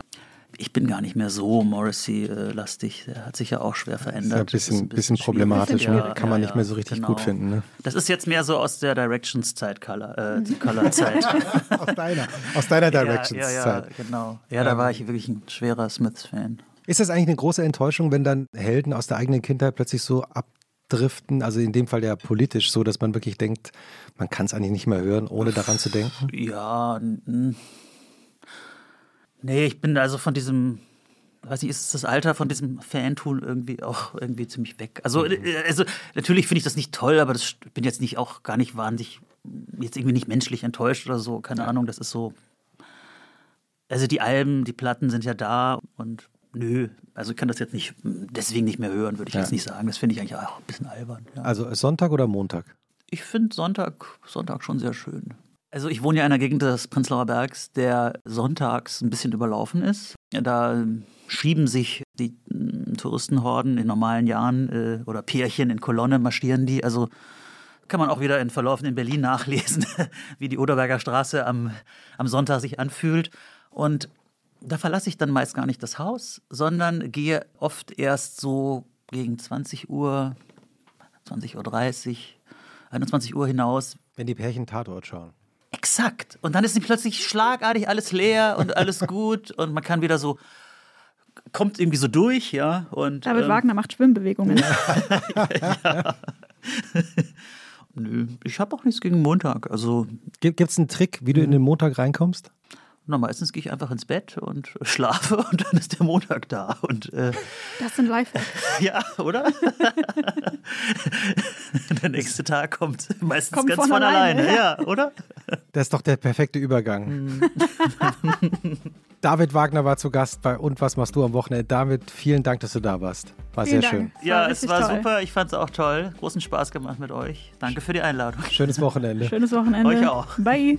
S3: Ich bin gar nicht mehr so Morrissey-lastig. Der hat sich ja auch schwer verändert.
S2: Ist ja ein bisschen,
S3: Das
S2: bisschen problematisch. Ne?
S1: schwierig.
S2: Kann man
S3: Ja,
S2: nicht mehr
S3: ja,
S2: so richtig
S3: genau.
S2: gut finden. Ne?
S3: Das ist jetzt mehr so aus der Directions-Zeit, Color, äh, Color-Zeit.
S2: Aus deiner, aus deiner
S3: ja,
S2: Directions-Zeit.
S3: ja, ja, genau. Ja, da war ich wirklich ein schwerer Smiths-Fan.
S2: Ist das eigentlich eine große Enttäuschung, wenn dann Helden aus der eigenen Kindheit plötzlich so abdriften? Also in dem Fall ja politisch so, dass man wirklich denkt, man kann es eigentlich nicht mehr hören, ohne daran zu denken?
S3: Ja, nee, ich bin also von diesem, weiß nicht, ist es das Alter von diesem Fantool irgendwie auch irgendwie ziemlich weg. Also, äh, also natürlich finde ich das nicht toll, aber das, ich bin jetzt nicht auch gar nicht wahnsinnig jetzt irgendwie nicht menschlich enttäuscht oder so, keine Ahnung, das ist so. Also die Alben, die Platten sind ja da und nö, also ich kann das jetzt nicht deswegen nicht mehr hören, würde ich
S2: Ja.
S3: jetzt nicht sagen. Das finde ich eigentlich auch ein bisschen albern. Ja.
S2: Also Sonntag oder Montag?
S3: Ich finde Sonntag, Sonntag schon sehr schön. Also ich wohne ja in einer Gegend des Prenzlauer Bergs, der sonntags ein bisschen überlaufen ist. Da schieben sich die mm, Touristenhorden in normalen Jahren äh, oder Pärchen in Kolonne marschieren die. Also kann man auch wieder in Verlaufen in Berlin nachlesen, wie die Oderberger Straße am, am Sonntag sich anfühlt. Und da verlasse ich dann meist gar nicht das Haus, sondern gehe oft erst so gegen 20 Uhr, 20.30 Uhr, 21 Uhr hinaus.
S2: Wenn die Pärchen Tatort schauen.
S3: Exakt. Und dann ist plötzlich schlagartig alles leer und alles gut und man kann wieder so, kommt irgendwie so durch, ja. Und,
S1: David
S3: ähm,
S1: Wagner macht Schwimmbewegungen.
S3: Nö, ich habe auch nichts gegen Montag. Also,
S2: Gibt es einen Trick, wie du in den Montag reinkommst?
S3: Na, meistens gehe ich einfach ins Bett und schlafe und dann ist der Montag da. Und äh,
S1: Das sind Lifehacks.
S3: ja, oder? der nächste Tag kommt meistens
S1: Kommt
S3: ganz
S1: von
S3: von,
S1: alleine,
S3: alleine,
S1: ja.
S3: ja, oder?
S2: Das ist doch der perfekte Übergang. David Wagner war zu Gast bei Und was machst du am Wochenende? David, vielen Dank, dass du da warst. War
S1: Vielen
S2: sehr
S1: Dank.
S2: schön.
S3: Ja,
S1: war
S3: es war
S1: toll.
S3: super. Ich fand es auch toll. Großen Spaß gemacht mit euch. Danke für die Einladung.
S2: Schönes Wochenende.
S1: Schönes Wochenende.
S3: Euch auch.
S1: Bye.